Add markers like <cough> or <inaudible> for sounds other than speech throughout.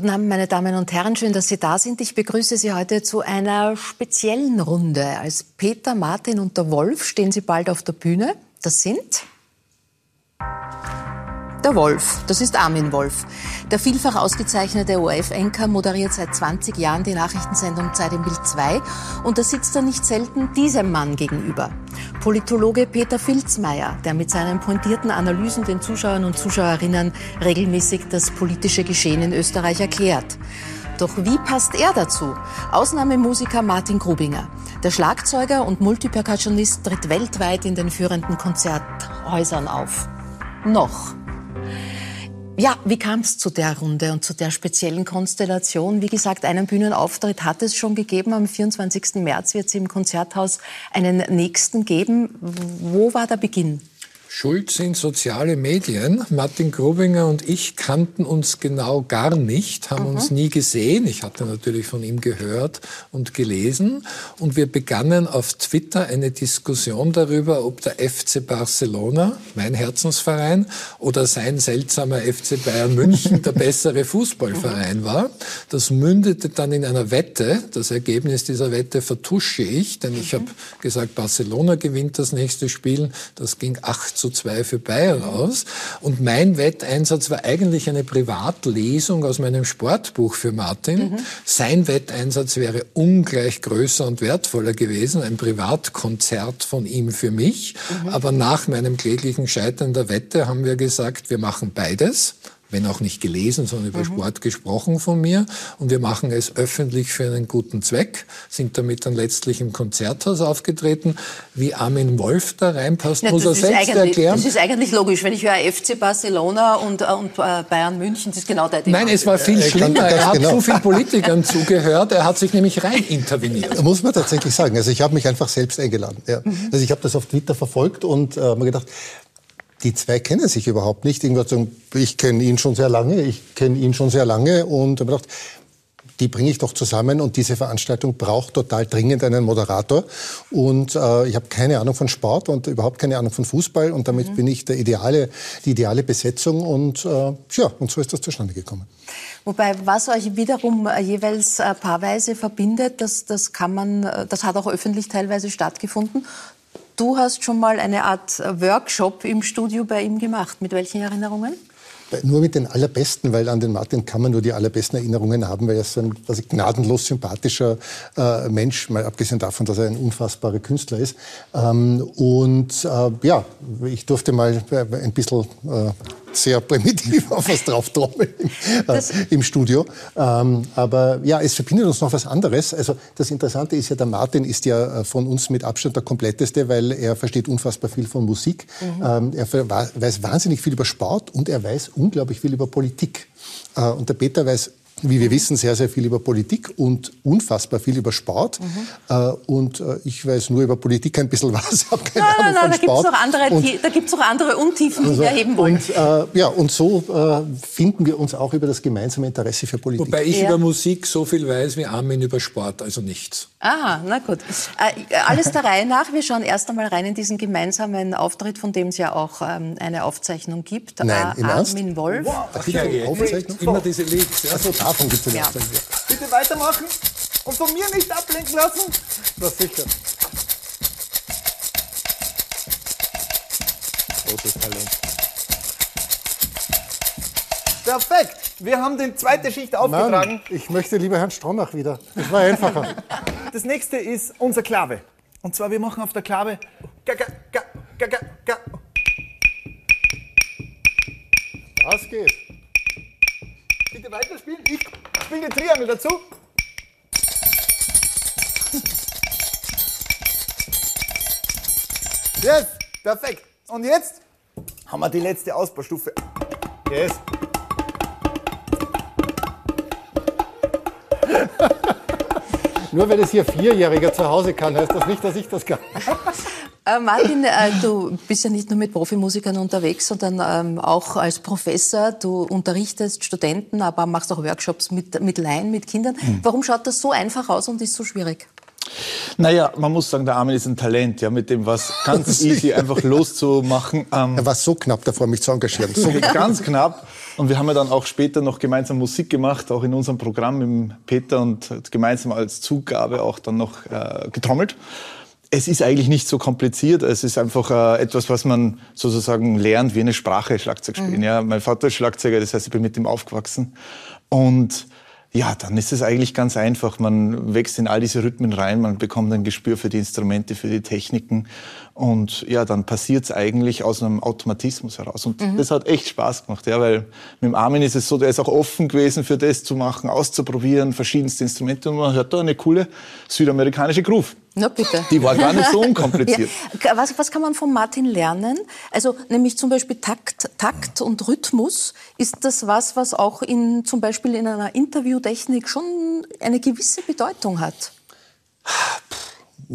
Guten Abend, meine Damen und Herren. Schön, dass Sie da sind. Ich begrüße Sie heute zu einer speziellen Runde. Als Peter, Martin und der Wolf stehen Sie bald auf der Bühne. Das sind der Wolf, das ist Armin Wolf. Der vielfach ausgezeichnete ORF-Enker moderiert seit 20 Jahren die Nachrichtensendung Zeit im Bild 2 und da sitzt er nicht selten diesem Mann gegenüber. Politologe Peter Filzmeier, der mit seinen pointierten Analysen den Zuschauern und Zuschauerinnen regelmäßig das politische Geschehen in Österreich erklärt. Doch wie passt er dazu? Ausnahmemusiker Martin Grubinger. Der Schlagzeuger und Multipercussionist tritt weltweit in den führenden Konzerthäusern auf. Noch. Ja, wie kam es zu der Runde und zu der speziellen Konstellation? Wie gesagt, einen Bühnenauftritt hat es schon gegeben. Am 24. März wird es im Konzerthaus einen nächsten geben. Wo war der Beginn? Schuld sind soziale Medien. Martin Grubinger und ich kannten uns genau gar nicht, haben mhm. uns nie gesehen. Ich hatte natürlich von ihm gehört und gelesen. Und wir begannen auf Twitter eine Diskussion darüber, ob der FC Barcelona, mein Herzensverein, oder sein seltsamer FC Bayern München der <laughs> bessere Fußballverein war. Das mündete dann in einer Wette. Das Ergebnis dieser Wette vertusche ich, denn ich mhm. habe gesagt, Barcelona gewinnt das nächste Spiel. Das ging 8 zu 2 für Bayern aus. Und mein Wetteinsatz war eigentlich eine Privatlesung aus meinem Sportbuch für Martin. Mhm. Sein Wetteinsatz wäre ungleich größer und wertvoller gewesen, ein Privatkonzert von ihm für mich. Mhm. Aber nach meinem kläglichen Scheitern der Wette haben wir gesagt, wir machen beides wenn auch nicht gelesen, sondern über mhm. Sport gesprochen von mir. Und wir machen es öffentlich für einen guten Zweck, sind damit dann letztlich im Konzerthaus aufgetreten. Wie Armin Wolf da reinpasst, Na, muss er selbst erklären. Das ist eigentlich logisch. Wenn ich höre FC Barcelona und, äh, und äh, Bayern München, das ist genau der Thema. Nein, es war viel schlimmer. Er hat genau. so vielen Politikern zugehört, er hat sich nämlich rein interveniert. Muss man tatsächlich sagen. Also ich habe mich einfach selbst eingeladen. Ja. Mhm. Also ich habe das auf Twitter verfolgt und äh, mir gedacht, die zwei kennen sich überhaupt nicht. Ich kenne ihn schon sehr lange, ich kenne ihn schon sehr lange und habe gedacht, die bringe ich doch zusammen und diese Veranstaltung braucht total dringend einen Moderator. Und äh, ich habe keine Ahnung von Sport und überhaupt keine Ahnung von Fußball und damit mhm. bin ich der ideale, die ideale Besetzung und äh, ja, und so ist das zustande gekommen. Wobei, was euch wiederum äh, jeweils äh, paarweise verbindet, das, das kann man, äh, das hat auch öffentlich teilweise stattgefunden. Du hast schon mal eine Art Workshop im Studio bei ihm gemacht. Mit welchen Erinnerungen? Nur mit den allerbesten, weil an den Martin kann man nur die allerbesten Erinnerungen haben, weil er so ein also gnadenlos sympathischer äh, Mensch, mal abgesehen davon, dass er ein unfassbarer Künstler ist. Ähm, und äh, ja, ich durfte mal äh, ein bisschen äh, sehr primitiv <laughs> auf was drauf trommeln äh, im Studio. Ähm, aber ja, es verbindet uns noch was anderes. Also das Interessante ist ja, der Martin ist ja äh, von uns mit Abstand der kompletteste, weil er versteht unfassbar viel von Musik. Mhm. Ähm, er weiß wahnsinnig viel über Sport und er weiß unglaublich viel über Politik. Äh, und der Peter weiß wie wir wissen, sehr, sehr viel über Politik und unfassbar viel über Sport. Mhm. Äh, und äh, ich weiß nur über Politik ein bisschen <laughs> was, habe keine nein, Ahnung nein, nein, von da Sport. Gibt es auch andere Untiefen, die also, wir erheben wollen. Und, äh, ja, und so äh, finden wir uns auch über das gemeinsame Interesse für Politik. Wobei ich ja. über Musik so viel weiß wie Armin über Sport, also nichts. Aha, na gut. Äh, alles der Reihe nach. Wir schauen erst einmal rein in diesen gemeinsamen Auftritt, von dem es ja auch ähm, eine Aufzeichnung gibt. Nein, äh, Armin Wolf. Wow, Aufzeichnung? Immer diese Leaks. Ja. Also davon gibt es ja. Bitte weitermachen und von mir nicht ablenken lassen. Das sicher. Großes Talent. Perfekt. Wir haben die zweite Schicht aufgetragen. Nein, ich möchte lieber Herrn Stronach wieder. Das war einfacher. <laughs> Das nächste ist unser Klave. Und zwar, wir machen auf der Klave. Ga, ga, ga, ga, ga, ga. Das geht. Bitte weiterspielen. Ich spiele den Triangel dazu. Yes, perfekt. Und jetzt haben wir die letzte Ausbaustufe. Yes. Nur weil es hier Vierjähriger zu Hause kann, heißt das nicht, dass ich das kann. <laughs> Äh, Martin, äh, du bist ja nicht nur mit Profimusikern unterwegs, sondern ähm, auch als Professor. Du unterrichtest Studenten, aber machst auch Workshops mit, mit Laien, mit Kindern. Mhm. Warum schaut das so einfach aus und ist so schwierig? Naja, man muss sagen, der Armin ist ein Talent, ja, mit dem was ganz <laughs> easy einfach loszumachen. Ähm, er war so knapp davor, mich zu engagieren. So <laughs> ganz knapp. Und wir haben ja dann auch später noch gemeinsam Musik gemacht, auch in unserem Programm mit Peter und gemeinsam als Zugabe auch dann noch äh, getrommelt. Es ist eigentlich nicht so kompliziert. Es ist einfach äh, etwas, was man sozusagen lernt, wie eine Sprache Schlagzeug spielen. Mhm. Ja, mein Vater ist Schlagzeuger, das heißt, ich bin mit ihm aufgewachsen. Und ja, dann ist es eigentlich ganz einfach. Man wächst in all diese Rhythmen rein, man bekommt ein Gespür für die Instrumente, für die Techniken. Und ja, dann passiert es eigentlich aus einem Automatismus heraus. Und mhm. das hat echt Spaß gemacht, ja, weil mit dem Armin ist es so, der ist auch offen gewesen für das zu machen, auszuprobieren, verschiedenste Instrumente. Und man hört da eine coole südamerikanische Groove. Na bitte. Die war gar nicht so <laughs> unkompliziert. ja. was, was kann man von Martin lernen? Also nämlich zum Beispiel Takt, Takt und Rhythmus. Ist das was, was auch in, zum Beispiel in einer Interviewtechnik schon eine gewisse Bedeutung hat?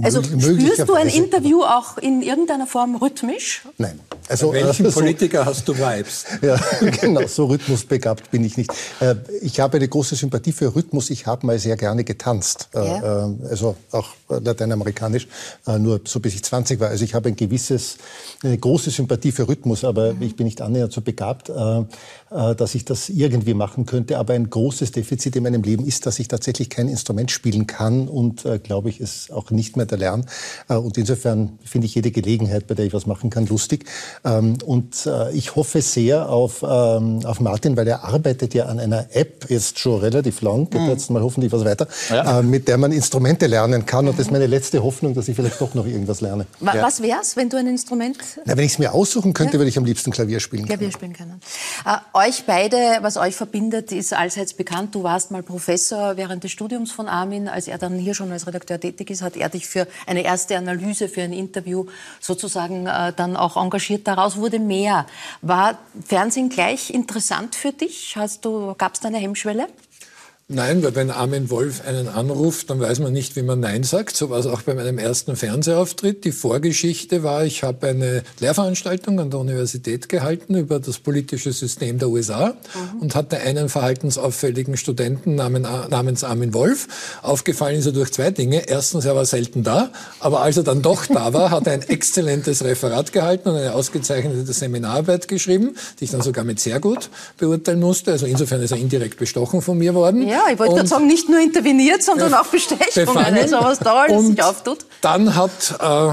Also spürst du ein Interview auch in irgendeiner Form rhythmisch? Nein. Also, Bei welchen so, Politiker hast du Vibes? <laughs> Ja, genau, so rhythmusbegabt bin ich nicht. Äh, ich habe eine große Sympathie für Rhythmus. Ich habe mal sehr gerne getanzt. Äh, ja. Äh, also auch lateinamerikanisch, nur so bis ich 20 war. Also ich habe ein gewisses, eine große Sympathie für Rhythmus, aber mhm. ich bin nicht annähernd so begabt, dass ich das irgendwie machen könnte. Aber ein großes Defizit in meinem Leben ist, dass ich tatsächlich kein Instrument spielen kann und, glaube ich, es auch nicht mehr erlernen. Und insofern finde ich jede Gelegenheit, bei der ich was machen kann, lustig. Ähm, und äh, ich hoffe sehr auf, ähm, auf Martin, weil er arbeitet ja an einer App jetzt schon relativ lang, geht mhm. jetzt mal hoffentlich was weiter, ja. Äh, mit der man Instrumente lernen kann. Und das ist meine letzte Hoffnung, dass ich vielleicht doch noch irgendwas lerne. Was ja. wär's, wenn du ein Instrument... Na, wenn ich es mir aussuchen könnte, ja. würde ich am liebsten Klavier spielen Klavier spielen können. Äh, euch beide, was euch verbindet, ist allseits bekannt. Du warst mal Professor während des Studiums von Armin. Als er dann hier schon als Redakteur tätig ist, hat er dich für eine erste Analyse, für ein Interview sozusagen äh, dann auch engagiert daraus wurde mehr. War Fernsehen gleich interessant für dich? Gab es da eine Hemmschwelle? Nein, weil wenn Armin Wolf einen anruft, dann weiß man nicht, wie man Nein sagt. So war es auch bei meinem ersten Fernsehauftritt. Die Vorgeschichte war, ich habe eine Lehrveranstaltung an der Universität gehalten über das politische System der USA mhm. und hatte einen verhaltensauffälligen Studenten namens Armin Wolf. Aufgefallen ist er durch zwei Dinge. Erstens, er war selten da, aber als er dann doch da war, hat er ein exzellentes Referat gehalten und eine ausgezeichnete Seminararbeit geschrieben, die ich dann sogar mit sehr gut beurteilen musste. Also insofern ist er indirekt bestochen von mir worden. Ja. Ja, ich wollte gerade sagen, nicht nur interveniert, sondern auch Bestechungen. Also was da alles sich auftut. Dann hat äh,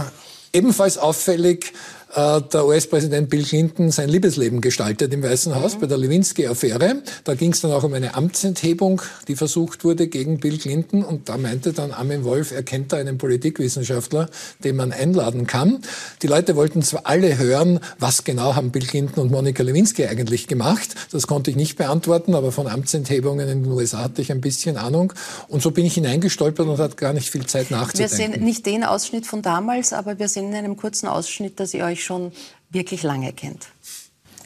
ebenfalls auffällig der US-Präsident Bill Clinton sein Liebesleben gestaltet im Weißen Haus mhm. bei der Lewinsky-Affäre. Da ging es dann auch um eine Amtsenthebung, die versucht wurde gegen Bill Clinton. Und da meinte dann Armin Wolf, er kennt da einen Politikwissenschaftler, den man einladen kann. Die Leute wollten zwar alle hören, was genau haben Bill Clinton und Monika Lewinsky eigentlich gemacht. Das konnte ich nicht beantworten, aber von Amtsenthebungen in den USA hatte ich ein bisschen Ahnung. Und so bin ich hineingestolpert und hatte gar nicht viel Zeit nachzudenken. Wir sehen nicht den Ausschnitt von damals, aber wir sehen in einem kurzen Ausschnitt, dass ihr euch schon wirklich lange kennt.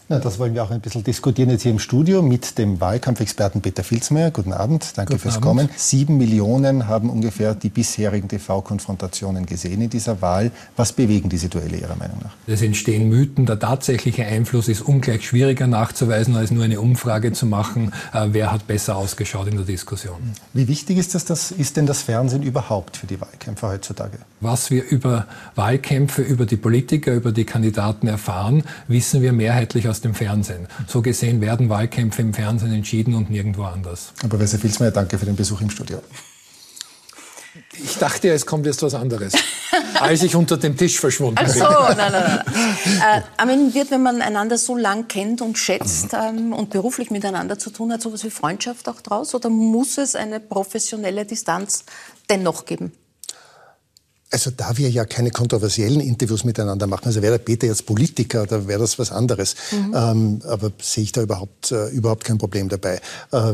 Na, das wollen wir auch ein bisschen diskutieren jetzt hier im Studio mit dem Wahlkampfexperten Peter Filzmeier. Guten Abend, danke Guten fürs Abend. Kommen. Sieben Millionen haben ungefähr die bisherigen TV-Konfrontationen gesehen in dieser Wahl. Was bewegen diese Duelle Ihrer Meinung nach? Es entstehen Mythen. Der tatsächliche Einfluss ist ungleich schwieriger nachzuweisen, als nur eine Umfrage zu machen, äh, wer hat besser ausgeschaut in der Diskussion. Wie wichtig ist, das, das, ist denn das Fernsehen überhaupt für die Wahlkämpfer heutzutage? Was wir über Wahlkämpfe, über die Politiker, über die Kandidaten erfahren, wissen wir mehrheitlich aus aus dem Fernsehen. So gesehen werden Wahlkämpfe im Fernsehen entschieden und nirgendwo anders. Aber Professor Filzmeier, danke für den Besuch im Studio. Ich dachte, es kommt jetzt was anderes, als ich unter dem Tisch verschwunden bin. Ach so, nein, nein, nein. Äh, Armin, wird, wenn man einander so lang kennt und schätzt ähm, und beruflich miteinander zu tun hat, sowas wie Freundschaft auch draus? Oder muss es eine professionelle Distanz dennoch geben? Also da wir ja keine kontroversiellen Interviews miteinander machen, also wäre der Peter jetzt Politiker, da wäre das was anderes. Mhm. Ähm, aber sehe ich da überhaupt, äh, überhaupt kein Problem dabei. Äh,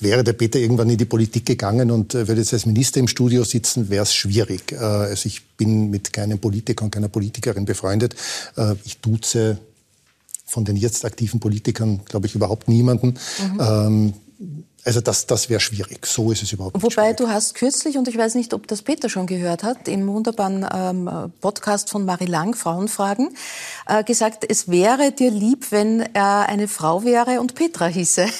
wäre der Peter irgendwann in die Politik gegangen und äh, würde jetzt als Minister im Studio sitzen, wäre es schwierig. Äh, also ich bin mit keinem Politiker und keiner Politikerin befreundet. Äh, ich duze von den jetzt aktiven Politikern, glaube ich, überhaupt niemanden. Mhm. Ähm, Also das, das wäre schwierig. So ist es überhaupt nicht. Wobei schwierig. du hast kürzlich, und ich weiß nicht, ob das Peter schon gehört hat, im wunderbaren ähm, Podcast von Marie Lang, Frauenfragen, äh, gesagt, es wäre dir lieb, wenn er eine Frau wäre und Petra hieße. <laughs>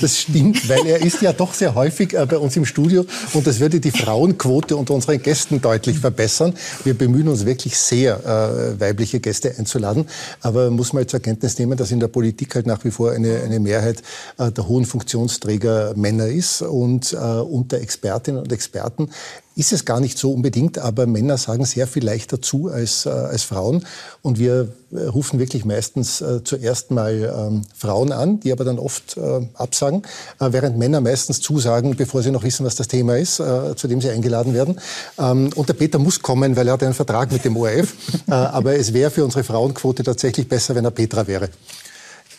Das stimmt, weil er ist ja doch sehr häufig äh, bei uns im Studio und das würde die Frauenquote unter unseren Gästen deutlich verbessern. Wir bemühen uns wirklich sehr, äh, weibliche Gäste einzuladen, aber muss man zur Kenntnis nehmen, dass in der Politik halt nach wie vor eine, eine Mehrheit äh, der hohen Funktionsträger Männer ist und äh, unter Expertinnen und Experten ist es gar nicht so unbedingt, aber Männer sagen sehr viel leichter zu als, äh, als Frauen. Und wir äh, rufen wirklich meistens äh, zuerst mal ähm, Frauen an, die aber dann oft äh, absagen, äh, während Männer meistens zusagen, bevor sie noch wissen, was das Thema ist, äh, zu dem sie eingeladen werden. Ähm, und der Peter muss kommen, weil er hat einen Vertrag mit dem ORF. <laughs> aber es wäre für unsere Frauenquote tatsächlich besser, wenn er Petra wäre.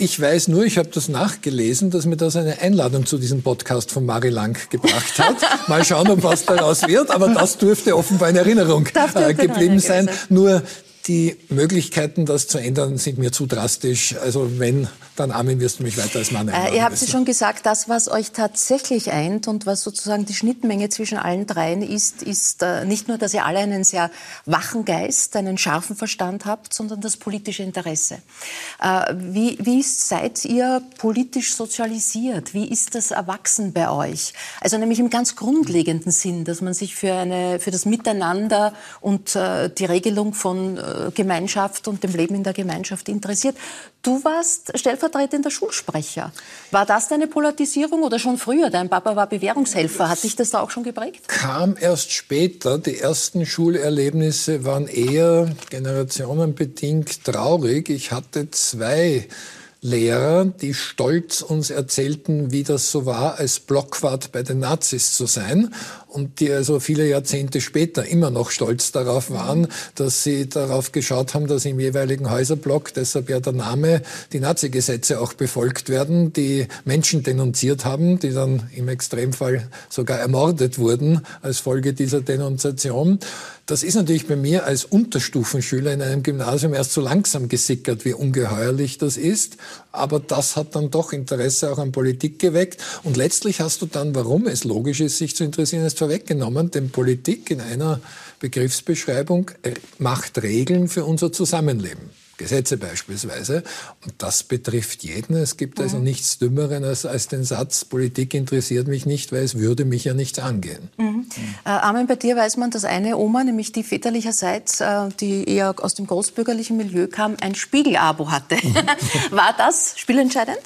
Ich weiß nur, ich habe das nachgelesen, dass mir das eine Einladung zu diesem Podcast von Mari Lang gebracht hat. <laughs> Mal schauen, ob was daraus wird, aber das dürfte offenbar in Erinnerung äh, geblieben sein. Nur die Möglichkeiten, das zu ändern, sind mir zu drastisch. Also wenn, dann Armin, wirst du mich weiter als Mann einladen. Äh, ihr habt es schon gesagt, das, was euch tatsächlich eint und was sozusagen die Schnittmenge zwischen allen dreien ist, ist äh, nicht nur, dass ihr alle einen sehr wachen Geist, einen scharfen Verstand habt, sondern das politische Interesse. Äh, wie, wie seid ihr politisch sozialisiert? Wie ist das erwachsen bei euch? Also nämlich im ganz grundlegenden Sinn, dass man sich für, eine, für das Miteinander und äh, die Regelung von äh, Gemeinschaft und dem Leben in der Gemeinschaft interessiert. Du warst stellvertretender Schulsprecher. War das deine Polarisierung oder schon früher? Dein Papa war Bewährungshelfer. Hat dich das da auch schon geprägt? Kam erst später. Die ersten Schulerlebnisse waren eher generationenbedingt traurig. Ich hatte zwei Lehrer, die stolz uns erzählten, wie das so war, als Blockwart bei den Nazis zu sein und die also viele Jahrzehnte später immer noch stolz darauf waren, dass sie darauf geschaut haben, dass im jeweiligen Häuserblock, deshalb ja der Name, die Nazi-Gesetze auch befolgt werden, die Menschen denunziert haben, die dann im Extremfall sogar ermordet wurden als Folge dieser Denunziation. Das ist natürlich bei mir als Unterstufenschüler in einem Gymnasium erst so langsam gesickert, wie ungeheuerlich das ist. Aber das hat dann doch Interesse auch an Politik geweckt. Und letztlich hast du dann, warum es logisch ist, sich zu interessieren, ist vorweggenommen, denn Politik in einer Begriffsbeschreibung macht Regeln für unser Zusammenleben. Gesetze beispielsweise. Und das betrifft jeden. Es gibt also mhm. nichts Dümmeres als, als, den Satz, Politik interessiert mich nicht, weil es würde mich ja nichts angehen. Mhm. Mhm. Äh, Armin, bei dir weiß man, dass eine Oma, nämlich die väterlicherseits, äh, die eher aus dem großbürgerlichen Milieu kam, ein Spiegelabo hatte. <laughs> War das spielentscheidend?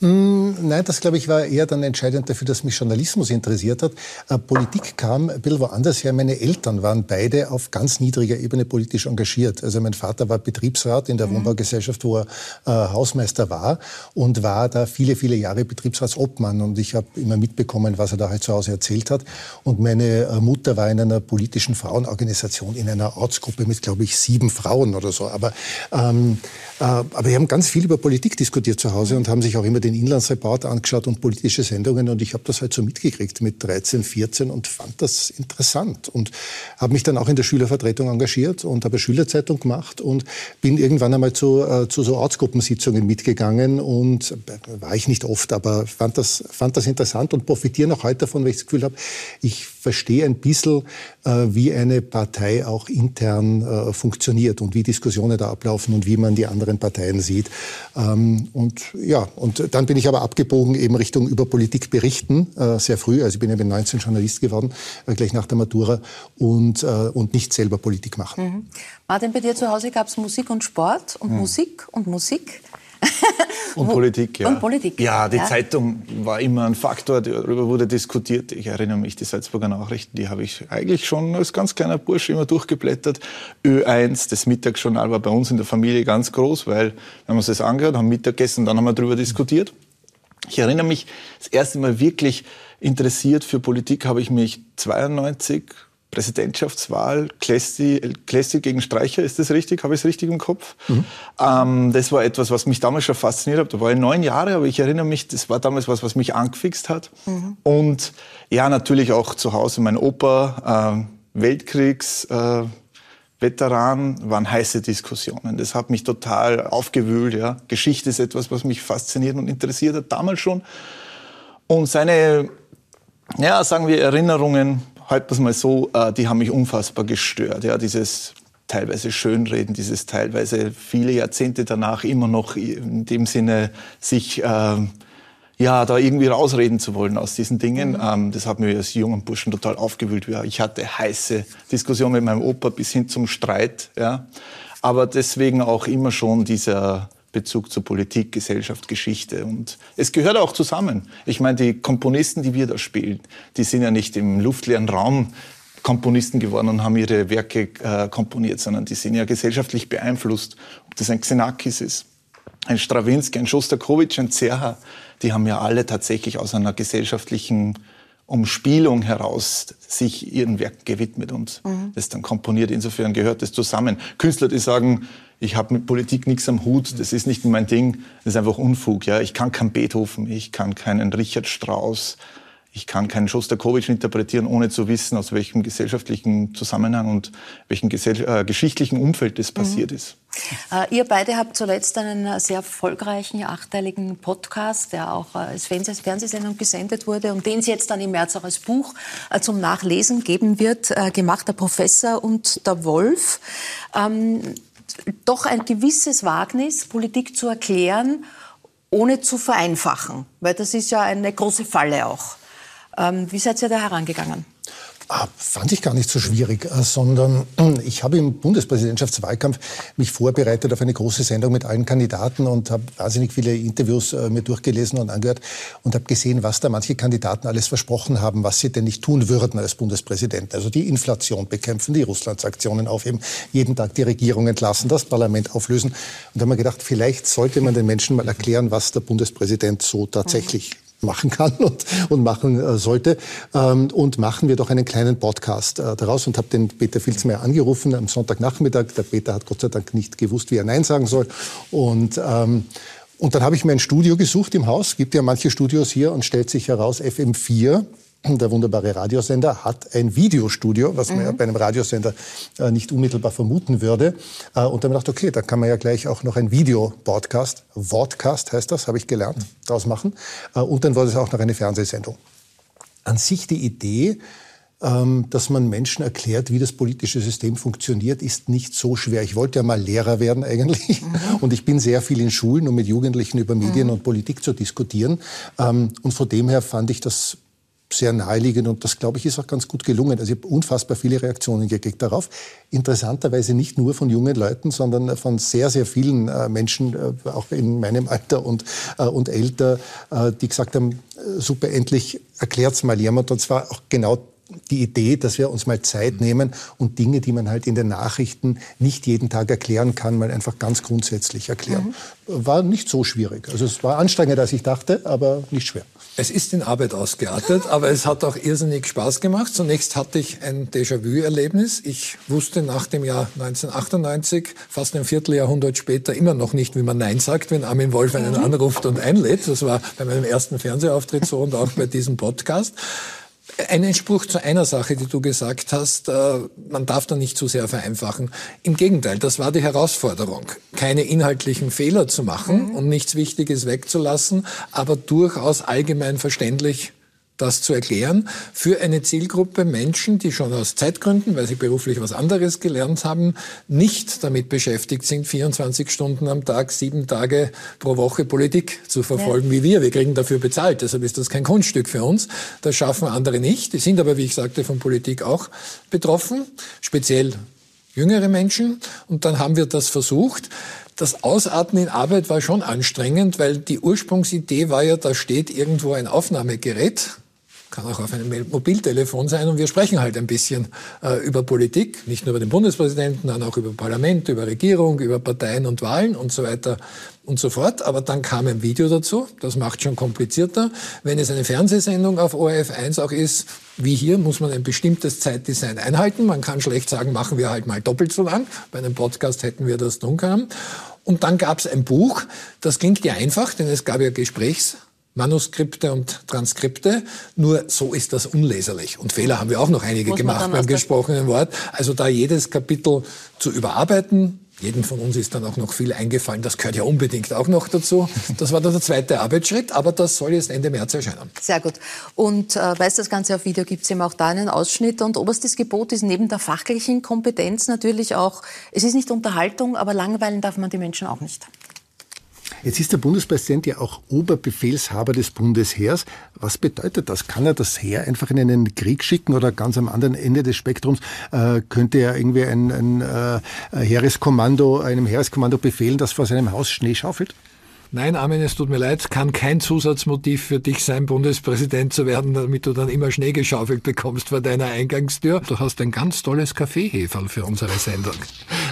Mm, nein, das glaube ich war eher dann entscheidend dafür, dass mich Journalismus interessiert hat. Äh, Politik kam ein bisschen woanders her. Meine Eltern waren beide auf ganz niedriger Ebene politisch engagiert. Also mein Vater war Betriebsrat in der mhm. Wohnbaugesellschaft, wo er äh, Hausmeister war und war da viele, viele Jahre Betriebsratsobmann. Und ich habe immer mitbekommen, was er da halt zu Hause erzählt hat. Und meine äh, Mutter war in einer politischen Frauenorganisation, in einer Ortsgruppe mit, glaube ich, sieben Frauen oder so. Aber, ähm, äh, aber wir haben ganz viel über Politik diskutiert zu Hause und haben sich auch immer den Inlandsreport angeschaut und politische Sendungen und ich habe das halt so mitgekriegt mit 13, 14 und fand das interessant und habe mich dann auch in der Schülervertretung engagiert und habe eine Schülerzeitung gemacht und bin irgendwann einmal zu, äh, zu so Ortsgruppensitzungen mitgegangen und äh, war ich nicht oft, aber fand das, fand das interessant und profitiere noch heute davon, weil ich das Gefühl habe, ich verstehe ein bisschen, äh, wie eine Partei auch intern äh, funktioniert und wie Diskussionen da ablaufen und wie man die anderen Parteien sieht. Ähm, und ja, und dann bin ich aber abgebogen eben Richtung über Politik berichten, äh, sehr früh. Also ich bin ja mit 19 Journalist geworden, äh, gleich nach der Matura und, äh, und nicht selber Politik machen. Mhm. Martin, bei dir zu Hause gab es Musik und Sport und mhm. Musik und Musik. <laughs> Und Politik, ja. Und Politik. Ja, die ja. Zeitung war immer ein Faktor, darüber wurde diskutiert. Ich erinnere mich, die Salzburger Nachrichten, die habe ich eigentlich schon als ganz kleiner Bursche immer durchgeblättert. Ö1, das Mittagsjournal war bei uns in der Familie ganz groß, weil wir haben uns das angehört, haben Mittagessen, dann haben wir darüber diskutiert. Ich erinnere mich, das erste Mal wirklich interessiert für Politik habe ich mich 92 Präsidentschaftswahl, Klessi, Klessi gegen Streicher, ist das richtig? Habe ich es richtig im Kopf? Mhm. Ähm, das war etwas, was mich damals schon fasziniert hat. Da war ich neun Jahre, aber ich erinnere mich, das war damals was, was mich angefixt hat. Mhm. Und ja, natürlich auch zu Hause mein Opa, äh, Weltkriegs... Äh, Veteran waren heiße Diskussionen. Das hat mich total aufgewühlt. Ja. Geschichte ist etwas, was mich fasziniert und interessiert hat damals schon. Und seine, ja, sagen wir, Erinnerungen, wir es mal so, äh, die haben mich unfassbar gestört. Ja, dieses teilweise Schönreden, dieses teilweise viele Jahrzehnte danach immer noch in dem Sinne sich äh, ja, da irgendwie rausreden zu wollen aus diesen Dingen. Mhm. Ähm, das hat mir als jungen Burschen total aufgewühlt. Ich hatte heiße Diskussionen mit meinem Opa bis hin zum Streit. Ja. Aber deswegen auch immer schon dieser Bezug zur Politik, Gesellschaft, Geschichte. Und es gehört auch zusammen. Ich meine, die Komponisten, die wir da spielen, die sind ja nicht im luftleeren Raum Komponisten geworden und haben ihre Werke äh, komponiert, sondern die sind ja gesellschaftlich beeinflusst. Ob das ein Xenakis ist, ein Stravinsky, ein Schostakowitsch, ein Zerha, die haben ja alle tatsächlich aus einer gesellschaftlichen Umspielung heraus sich ihren Werken gewidmet und mhm. das dann komponiert. Insofern gehört das zusammen. Künstler, die sagen, ich habe mit Politik nichts am Hut, das ist nicht mein Ding, das ist einfach Unfug. Ja, ich kann keinen Beethoven, ich kann keinen Richard Strauss, ich kann keinen Schostakowitsch interpretieren, ohne zu wissen, aus welchem gesellschaftlichen Zusammenhang und welchem äh, geschichtlichen Umfeld das passiert mhm. ist. Äh, ihr beide habt zuletzt einen sehr erfolgreichen, achtteiligen Podcast, der auch äh, als Fernsehsendung gesendet wurde und den es jetzt dann im März auch als Buch äh, zum Nachlesen geben wird, äh, gemacht, der Professor und der Wolf. Ähm, doch ein gewisses Wagnis, Politik zu erklären, ohne zu vereinfachen, weil das ist ja eine große Falle auch. Ähm, wie seid ihr da herangegangen? Ah, fand ich gar nicht so schwierig, äh, sondern ich habe im Bundespräsidentschaftswahlkampf mich vorbereitet auf eine große Sendung mit allen Kandidaten und habe wahnsinnig viele Interviews äh, mir durchgelesen und angehört und habe gesehen, was da manche Kandidaten alles versprochen haben, was sie denn nicht tun würden als Bundespräsident. Also die Inflation bekämpfen, die Russlandsaktionen aufheben, jeden Tag die Regierung entlassen, das Parlament auflösen. Und da haben wir gedacht, vielleicht sollte man den Menschen mal erklären, was der Bundespräsident so tatsächlich machen kann <laughs> und, und machen äh, sollte. Ähm, und machen wir doch einen kleinen Podcast äh, daraus und habe den Peter Filzmeier angerufen am Sonntagnachmittag. Der Peter hat Gott sei Dank nicht gewusst, wie er Nein sagen soll. Und ähm, und dann habe ich mir ein Studio gesucht im Haus. Gibt ja manche Studios hier und stellt sich heraus, FM4 der wunderbare Radiosender hat ein Videostudio, was man ja mhm. bei einem Radiosender äh, nicht unmittelbar vermuten würde. Äh, und dann gedacht, okay, da kann man ja gleich auch noch ein Video-Podcast, Vodcast heißt das, habe ich gelernt, daraus machen. Äh, und dann wurde es auch noch eine Fernsehsendung. An sich die Idee, ähm, dass man Menschen erklärt, wie das politische System funktioniert, ist nicht so schwer. Ich wollte ja mal Lehrer werden eigentlich mhm. <laughs> und ich bin sehr viel in Schulen, um mit Jugendlichen über Medien mhm. und Politik zu diskutieren. Ähm, und von dem her fand ich das sehr naheliegend und das, glaube ich, ist auch ganz gut gelungen. Also ich habe unfassbar viele Reaktionen gekriegt darauf. Interessanterweise nicht nur von jungen Leuten, sondern von sehr, sehr vielen äh, Menschen, äh, auch in meinem Alter und, äh, und älter, die gesagt haben, super, endlich erklärt's mal jemand. Und zwar auch genau die Idee, dass wir uns mal Zeit nehmen und Dinge, die man halt in den Nachrichten nicht jeden Tag erklären kann, mal einfach ganz grundsätzlich erklären. Mhm. War nicht so schwierig. Also es war anstrengender, als ich dachte, aber nicht schwer. Es ist in Arbeit ausgeartet, aber es hat auch irrsinnig Spaß gemacht. Zunächst hatte ich ein Déjà-vu-Erlebnis. Ich wusste nach dem Jahr 1998, fast ein Vierteljahrhundert später, immer noch nicht, wie man Nein sagt, wenn Armin Wolf einen mhm. anruft und einlädt. Das war bei meinem ersten Fernsehauftritt so und auch bei diesem Podcast. Ein Einspruch zu einer Sache, die du gesagt hast, äh, man darf da nicht zu sehr vereinfachen. Im Gegenteil, das war die Herausforderung, keine inhaltlichen Fehler zu machen mhm. und nichts Wichtiges wegzulassen, aber durchaus allgemein verständlich das zu erklären für eine Zielgruppe Menschen, die schon aus Zeitgründen, weil sie beruflich was anderes gelernt haben, nicht damit beschäftigt sind, 24 Stunden am Tag, sieben Tage pro Woche Politik zu verfolgen ja. wie wir. Wir kriegen dafür bezahlt, deshalb ist das kein Kunststück für uns. Das schaffen andere nicht. Die sind aber, wie ich sagte, von Politik auch betroffen, speziell jüngere Menschen. Und dann haben wir das versucht. Das Ausatmen in Arbeit war schon anstrengend, weil die Ursprungsidee war ja, da steht irgendwo ein Aufnahmegerät kann auch auf einem Mobiltelefon sein und wir sprechen halt ein bisschen äh, über Politik, nicht nur über den Bundespräsidenten, sondern auch über Parlament, über Regierung, über Parteien und Wahlen und so weiter und so fort. Aber dann kam ein Video dazu, das macht schon komplizierter. Wenn es eine Fernsehsendung auf ORF 1 auch ist, wie hier, muss man ein bestimmtes Zeitdesign einhalten. Man kann schlecht sagen, machen wir halt mal doppelt so lang. Bei einem Podcast hätten wir das tun können. Und dann gab es ein Buch, das klingt ja einfach, denn es gab ja Gesprächs Manuskripte und Transkripte. Nur so ist das unleserlich. Und Fehler haben wir auch noch einige Muss gemacht beim gesprochenen Wort. Also da jedes Kapitel zu überarbeiten, jedem von uns ist dann auch noch viel eingefallen. Das gehört ja unbedingt auch noch dazu. Das war dann der zweite Arbeitsschritt, aber das soll jetzt Ende März erscheinen. Sehr gut. Und äh, weil es das Ganze auf Video gibt, es eben auch da einen Ausschnitt. Und oberstes Gebot ist neben der fachlichen Kompetenz natürlich auch, es ist nicht Unterhaltung, aber langweilen darf man die Menschen auch nicht. Jetzt ist der Bundespräsident ja auch Oberbefehlshaber des Bundesheers. Was bedeutet das? Kann er das Heer einfach in einen Krieg schicken oder ganz am anderen Ende des Spektrums äh, könnte er irgendwie ein, ein äh, Heereskommando, einem Heereskommando befehlen, das vor seinem Haus Schnee schaufelt? Nein, Armin, es tut mir leid, kann kein Zusatzmotiv für dich sein, Bundespräsident zu werden, damit du dann immer Schnee geschaufelt bekommst vor deiner Eingangstür. Du hast ein ganz tolles Kaffeeheferl für unsere Sendung.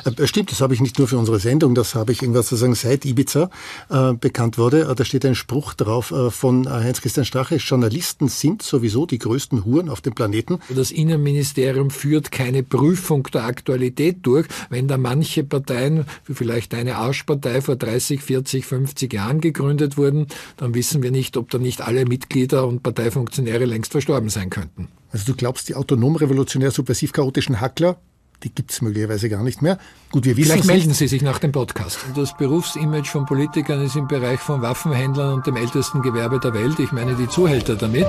Äh, stimmt, das habe ich nicht nur für unsere Sendung, das habe ich irgendwas sozusagen seit Ibiza äh, bekannt wurde. Äh, da steht ein Spruch drauf äh, von äh, Heinz-Christian Strache, Journalisten sind sowieso die größten Huren auf dem Planeten. Das Innenministerium führt keine Prüfung der Aktualität durch, wenn da manche Parteien, wie vielleicht eine Arschpartei vor 30, 40, 50 50 Jahren gegründet wurden, dann wissen wir nicht, ob da nicht alle Mitglieder und Parteifunktionäre längst verstorben sein könnten. Also du glaubst, die autonom-revolutionär subversiv chaotischen Hackler, die gibt es möglicherweise gar nicht mehr. Gut, wir wissen Vielleicht melden Sie sich nach dem Podcast. Das Berufsimage von Politikern ist im Bereich von Waffenhändlern und dem ältesten Gewerbe der Welt. Ich meine die Zuhälter damit.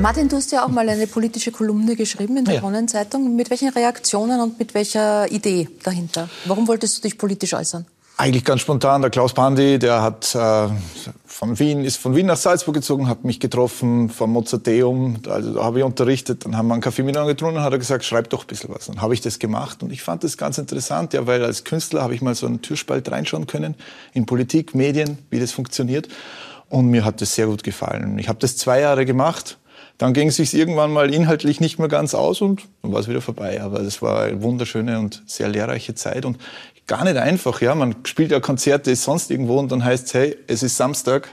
Martin, du hast ja auch mal eine politische Kolumne geschrieben in der ja. Kronenzeitung. Mit welchen Reaktionen und mit welcher Idee dahinter? Warum wolltest du dich politisch äußern? Eigentlich ganz spontan. Der Klaus Pandi, der hat äh, von Wien, ist von Wien nach Salzburg gezogen, hat mich getroffen vom Mozarteum. Also da habe ich unterrichtet. Dann haben wir einen Kaffee miteinander getrunken und hat er gesagt, schreib doch ein bisschen was. Dann habe ich das gemacht und ich fand das ganz interessant, ja, weil als Künstler habe ich mal so einen Türspalt reinschauen können in Politik, Medien, wie das funktioniert. Und mir hat das sehr gut gefallen. Ich habe das zwei Jahre gemacht dann ging es sich irgendwann mal inhaltlich nicht mehr ganz aus und dann war es wieder vorbei. Aber das war eine wunderschöne und sehr lehrreiche Zeit und gar nicht einfach. Ja, man spielt ja Konzerte sonst irgendwo und dann heißt es, hey, es ist Samstag,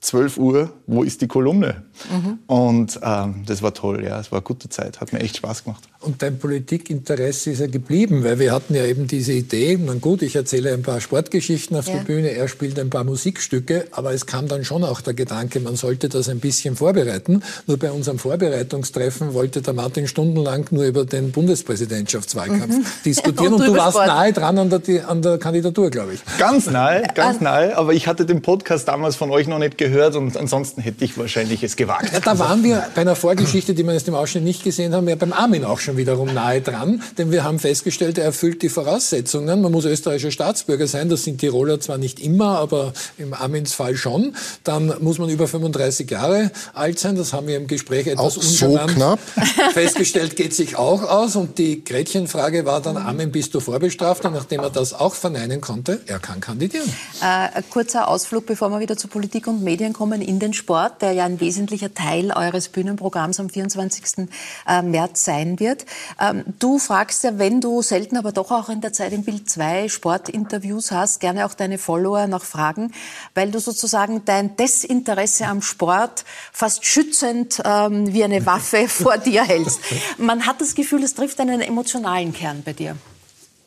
12 Uhr, wo ist die Kolumne? Mhm. Und ähm, das war toll, ja, es war eine gute Zeit, hat mir echt Spaß gemacht. Und dein Politikinteresse ist ja geblieben, weil wir hatten ja eben diese Idee, na gut, ich erzähle ein paar Sportgeschichten auf ja. der Bühne, er spielt ein paar Musikstücke, aber es kam dann schon auch der Gedanke, man sollte das ein bisschen vorbereiten. Nur bei unserem Vorbereitungstreffen wollte der Martin stundenlang nur über den Bundespräsidentschaftswahlkampf mhm. <laughs> diskutieren und, und du warst Sport. nahe dran an der, an der Kandidatur, glaube ich. Ganz nahe, ganz nahe, aber ich hatte den Podcast damals von euch noch nicht gehört und ansonsten hätte ich wahrscheinlich es gewagt. Ja, da waren wir bei einer Vorgeschichte, die man jetzt im Ausschnitt nicht gesehen haben, ja beim Armin auch schon wiederum nahe dran, denn wir haben festgestellt, er erfüllt die Voraussetzungen. Man muss österreichischer Staatsbürger sein, das sind Tiroler zwar nicht immer, aber im Armins Fall schon. Dann muss man über 35 Jahre alt sein, das haben wir im Gespräch etwas auch so knapp. <laughs> festgestellt, geht sich auch aus. Und die Gretchenfrage war dann, Armin, bist du vorbestraft? Und nachdem er das auch verneinen konnte, er kann kandidieren. Äh, ein kurzer Ausflug, bevor wir wieder zu Politik und Medien kommen, in den Sport, der ja ein wesentlicher Teil eures Bühnenprogramms am 24. Äh, März sein wird. Ähm, du fragst ja, wenn du selten, aber doch auch in der Zeit im Bild 2 Sportinterviews hast, gerne auch deine Follower nach Fragen, weil du sozusagen dein Desinteresse am Sport fast schützend ähm, wie eine Waffe <laughs> vor dir hältst. Man hat das Gefühl, es trifft einen emotionalen Kern bei dir.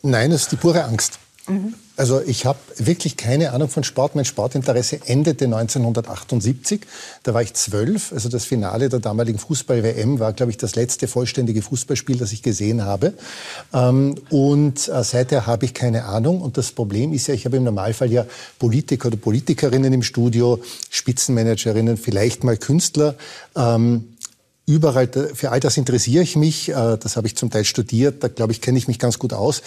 Nein, es ist die pure Angst. Mhm. Also ich habe wirklich keine Ahnung von Sport. Mein Sportinteresse endete 1978. Da war ich zwölf. Also das Finale der damaligen Fußball-WM war, glaube ich, das letzte vollständige Fußballspiel, das ich gesehen habe. Ähm, und äh, seither habe ich keine Ahnung. Und das Problem ist ja, ich habe im Normalfall ja Politiker oder Politikerinnen im Studio, Spitzenmanagerinnen, vielleicht mal Künstler. Ähm, überall, für all das interessiere ich mich. Äh, das habe ich zum Teil studiert. Da, glaube ich, kenne ich mich ganz gut aus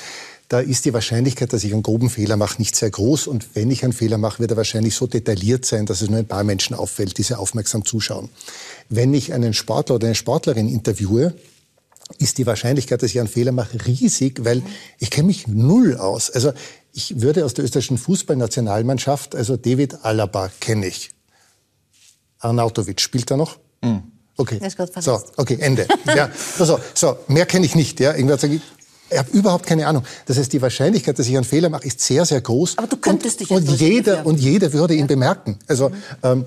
da ist die Wahrscheinlichkeit, dass ich einen groben Fehler mache, nicht sehr groß. Und wenn ich einen Fehler mache, wird er wahrscheinlich so detailliert sein, dass es nur ein paar Menschen auffällt, die sehr aufmerksam zuschauen. Wenn ich einen Sportler oder eine Sportlerin interviewe, ist die Wahrscheinlichkeit, dass ich einen Fehler mache, riesig, weil ich kenne mich null aus. Also ich würde aus der österreichischen Fußballnationalmannschaft, also David Alaba kenne ich. Arnautovic spielt er noch? Mhm. Okay. So, okay, Ende. ja, also, so, mehr kenne ich nicht. Ja, irgendwer sagt, ich habe überhaupt keine Ahnung. Das heißt, die Wahrscheinlichkeit, dass ich einen Fehler mache, ist sehr, sehr groß. Aber du könntest und, dich und jeder und jeder würde ihn bemerken. Also mhm. ähm,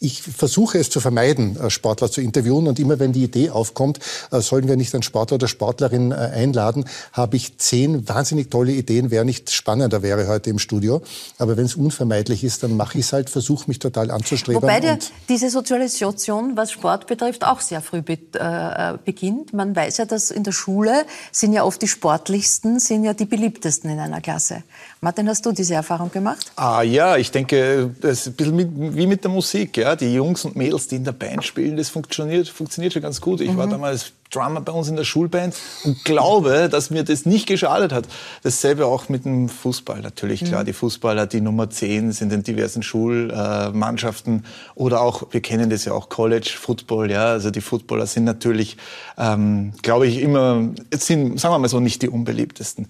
ich versuche es zu vermeiden, äh, Sportler zu interviewen. Und immer wenn die Idee aufkommt, äh, sollen wir nicht einen Sportler oder Sportlerin äh, einladen, habe ich zehn wahnsinnig tolle Ideen, wer nicht spannender wäre heute im Studio. Aber wenn es unvermeidlich ist, dann mache ich es halt, versuche mich total anzustreben. Wobei der, diese Sozialisation, was Sport betrifft, auch sehr früh be äh, beginnt. Man weiß ja, dass in der Schule sind ja oft die sportlichsten, sind ja die beliebtesten in einer Klasse. Martin, hast du diese Erfahrung gemacht? Ah ja, ich denke, das ist ein bisschen mit, wie mit der Musik. Ja? Die Jungs und Mädels, die in der Band spielen, das funktioniert, funktioniert schon ganz gut. Ich mhm. war damals Drummer bei uns in der Schulband und glaube, dass mir das nicht geschadet hat. Dasselbe auch mit dem Fußball natürlich. Klar, mhm. die Fußballer, die Nummer 10 sind in diversen Schulmannschaften oder auch, wir kennen das ja auch, College Football. Ja, also die Footballer sind natürlich, ähm, glaube ich, immer, sind, sagen wir mal so, nicht die unbeliebtesten.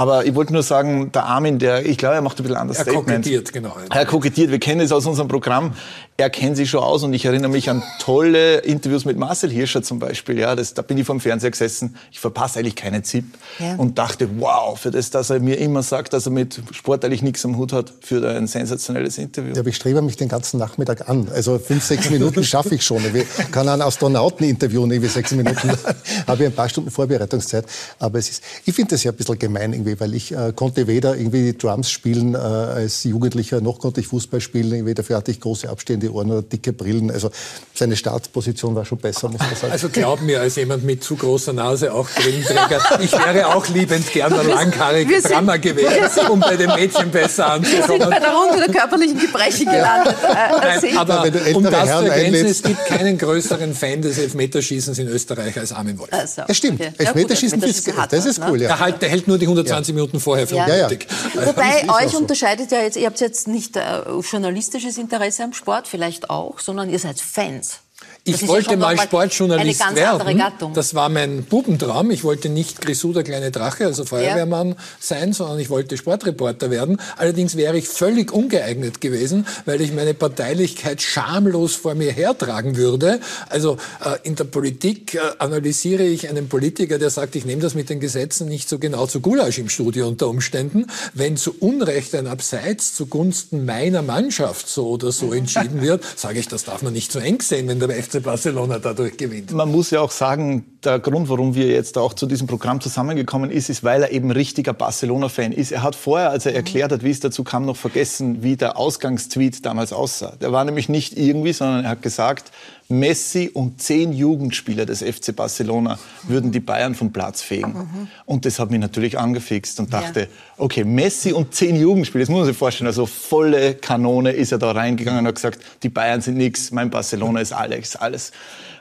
Aber ich wollte nur sagen, der Armin, der, ich glaube, er macht ein bisschen anders Er kokettiert, genau. Er kokettiert, wir kennen es aus unserem Programm. Er kennt sich schon aus und ich erinnere mich an tolle Interviews mit Marcel Hirscher zum Beispiel. Ja, das, da bin ich vom Fernseher gesessen. Ich verpasse eigentlich keine ZIP ja. und dachte, wow, für das, dass er mir immer sagt, dass er mit Sport eigentlich nichts am Hut hat, für ein sensationelles Interview. Ja, aber ich strebe mich den ganzen Nachmittag an. Also fünf, sechs Minuten schaffe ich schon. Ich kann einen Astronauten interviewen, irgendwie sechs Minuten. <laughs> habe ich ein paar Stunden Vorbereitungszeit. Aber es ist, ich finde das ja ein bisschen gemein irgendwie, weil ich äh, konnte weder irgendwie Drums spielen äh, als Jugendlicher, noch konnte ich Fußball spielen. Irgendwie dafür hatte ich große abstehende Ohren oder dicke Brillen. Also seine Startposition war schon besser, muss man sagen. Also glaub mir, als jemand mit zu großer Nase, auch Brillenträger, ich wäre auch liebend gern der langhaarige Drummer gewesen, um bei den Mädchen besser anzukommen. Wir sind bei der Runde der körperlichen Gebrechen gelandet. Nein, aber um das Herren zu ergänzen, es gibt keinen größeren Fan des Elfmeterschießens in Österreich als Armin Wolf. Also, ja, stimmt. Okay. Elfmeterschießen, ja, gut, das, das ist cool. Ja. Der, halt, der hält nur die 120 Minuten vorher für ja. ja, ja. Wobei euch so. unterscheidet ja jetzt, ihr habt jetzt nicht äh, journalistisches Interesse am Sport, vielleicht auch, sondern ihr seid Fans. Ich wollte ja mal Sportjournalist werden. Das war mein Bubentraum. Ich wollte nicht Grisou, der kleine Drache, also Feuerwehrmann ja. sein, sondern ich wollte Sportreporter werden. Allerdings wäre ich völlig ungeeignet gewesen, weil ich meine Parteilichkeit schamlos vor mir hertragen würde. Also äh, in der Politik äh, analysiere ich einen Politiker, der sagt, ich nehme das mit den Gesetzen nicht so genau zu Gulasch im Studio unter Umständen. Wenn zu Unrecht ein Abseits zugunsten meiner Mannschaft so oder so entschieden wird, sage ich, das darf man nicht so eng sehen, wenn der FC Barcelona dadurch gewinnt. Man muss ja auch sagen, der Grund, warum wir jetzt auch zu diesem Programm zusammengekommen ist, ist, weil er eben richtiger Barcelona-Fan ist. Er hat vorher, als er erklärt hat, wie es dazu kam, noch vergessen, wie der Ausgangstweet damals aussah. Der war nämlich nicht irgendwie, sondern er hat gesagt, Messi und zehn Jugendspieler des FC Barcelona würden die Bayern vom Platz fegen. Mhm. Und das hat mich natürlich angefixt und dachte, ja. okay, Messi und zehn Jugendspieler, das muss man sich vorstellen, also volle Kanone ist er da reingegangen und hat gesagt, die Bayern sind nichts, mein Barcelona ist alles, alles.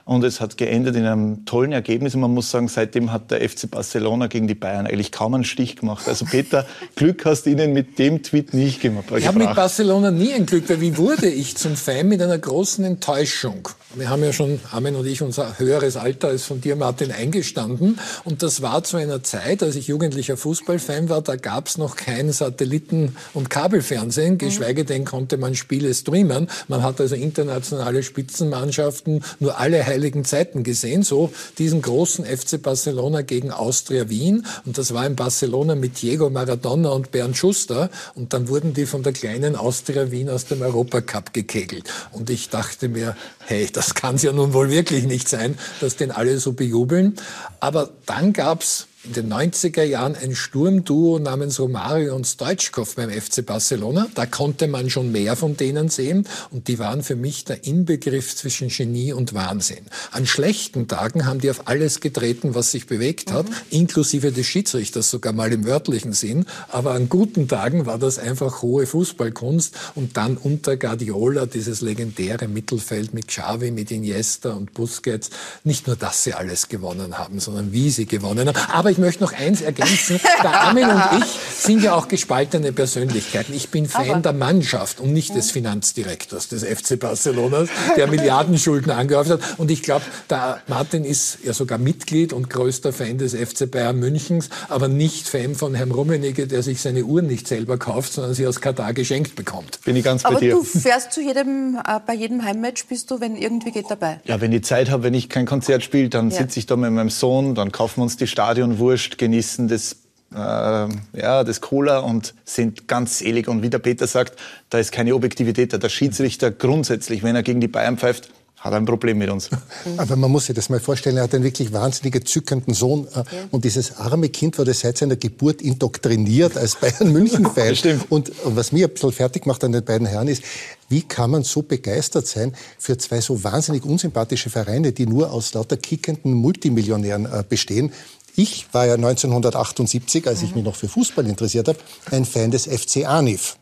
Und es hat geendet in einem tollen Ergebnis. Und man muss sagen, seitdem hat der FC Barcelona gegen die Bayern eigentlich kaum einen Stich gemacht. Also Peter, <laughs> Glück hast du ihnen mit dem Tweet nicht gemacht. Ich habe mit Barcelona nie ein Glück, weil wie wurde ich zum Fan mit einer großen Enttäuschung? Wir haben ja schon, Armin und ich, unser höheres Alter als von dir, Martin, eingestanden. Und das war zu einer Zeit, als ich jugendlicher Fußballfan war, da gab es noch kein Satelliten- und Kabelfernsehen, mhm. geschweige denn konnte man Spiele streamen. Man hat also internationale Spitzenmannschaften nur alle heiligen Zeiten gesehen, so diesen großen FC Barcelona gegen Austria Wien. Und das war in Barcelona mit Diego Maradona und Bernd Schuster. Und dann wurden die von der kleinen Austria Wien aus dem Europacup gekegelt. Und ich dachte mir, hey, das kann es ja nun wohl wirklich nicht sein, dass den alle so bejubeln. Aber dann gab's in den 90er Jahren ein Sturmduo namens Romario und Stoichkov beim FC Barcelona. Da konnte man schon mehr von denen sehen und die waren für mich der Inbegriff zwischen Genie und Wahnsinn. An schlechten Tagen haben die auf alles getreten, was sich bewegt hat, mhm. inklusive des Schiedsrichters sogar mal im wörtlichen Sinn. Aber an guten Tagen war das einfach hohe Fußballkunst und dann unter Guardiola dieses legendäre Mittelfeld mit Xavi, mit Iniesta und Busquets. Nicht nur, dass sie alles gewonnen haben, sondern wie sie gewonnen haben. Aber ich möchte noch eins ergänzen. Der Armin und <laughs> ich sind ja auch gespaltene Persönlichkeiten. Ich bin Fan aber. der Mannschaft und nicht des Finanzdirektors des FC Barcelona, der Milliardenschulden angehäuft hat. Und ich glaube, der Martin ist ja sogar Mitglied und größter Fan des FC Bayern Münchens, aber nicht Fan von Herrn Rummenigge, der sich seine Uhren nicht selber kauft, sondern sie aus Katar geschenkt bekommt. Bin ich ganz bei aber dir. Aber du fährst zu jedem, äh, bei jedem Heimmatch bist du, wenn irgendwie geht, dabei? Ja, wenn ich Zeit habe, wenn ich kein Konzert spiele, dann ja. sitze ich da mit meinem Sohn, dann kaufen wir uns die Stadion Wurscht genießen das äh, ja, das Cola und sind ganz selig. Und wie der Peter sagt, da ist keine Objektivität da. Der Schiedsrichter grundsätzlich, wenn er gegen die Bayern pfeift, hat ein Problem mit uns. <laughs> Aber man muss sich das mal vorstellen, er hat einen wirklich wahnsinnig entzückenden Sohn. Äh, und dieses arme Kind wurde seit seiner Geburt indoktriniert als Bayern-München-Fan. <laughs> und was mir ein bisschen fertig macht an den beiden Herren ist, wie kann man so begeistert sein für zwei so wahnsinnig unsympathische Vereine, die nur aus lauter kickenden Multimillionären äh, bestehen? Ich war ja 1978, als ich mich noch für Fußball interessiert habe, ein Fan des FC Anif.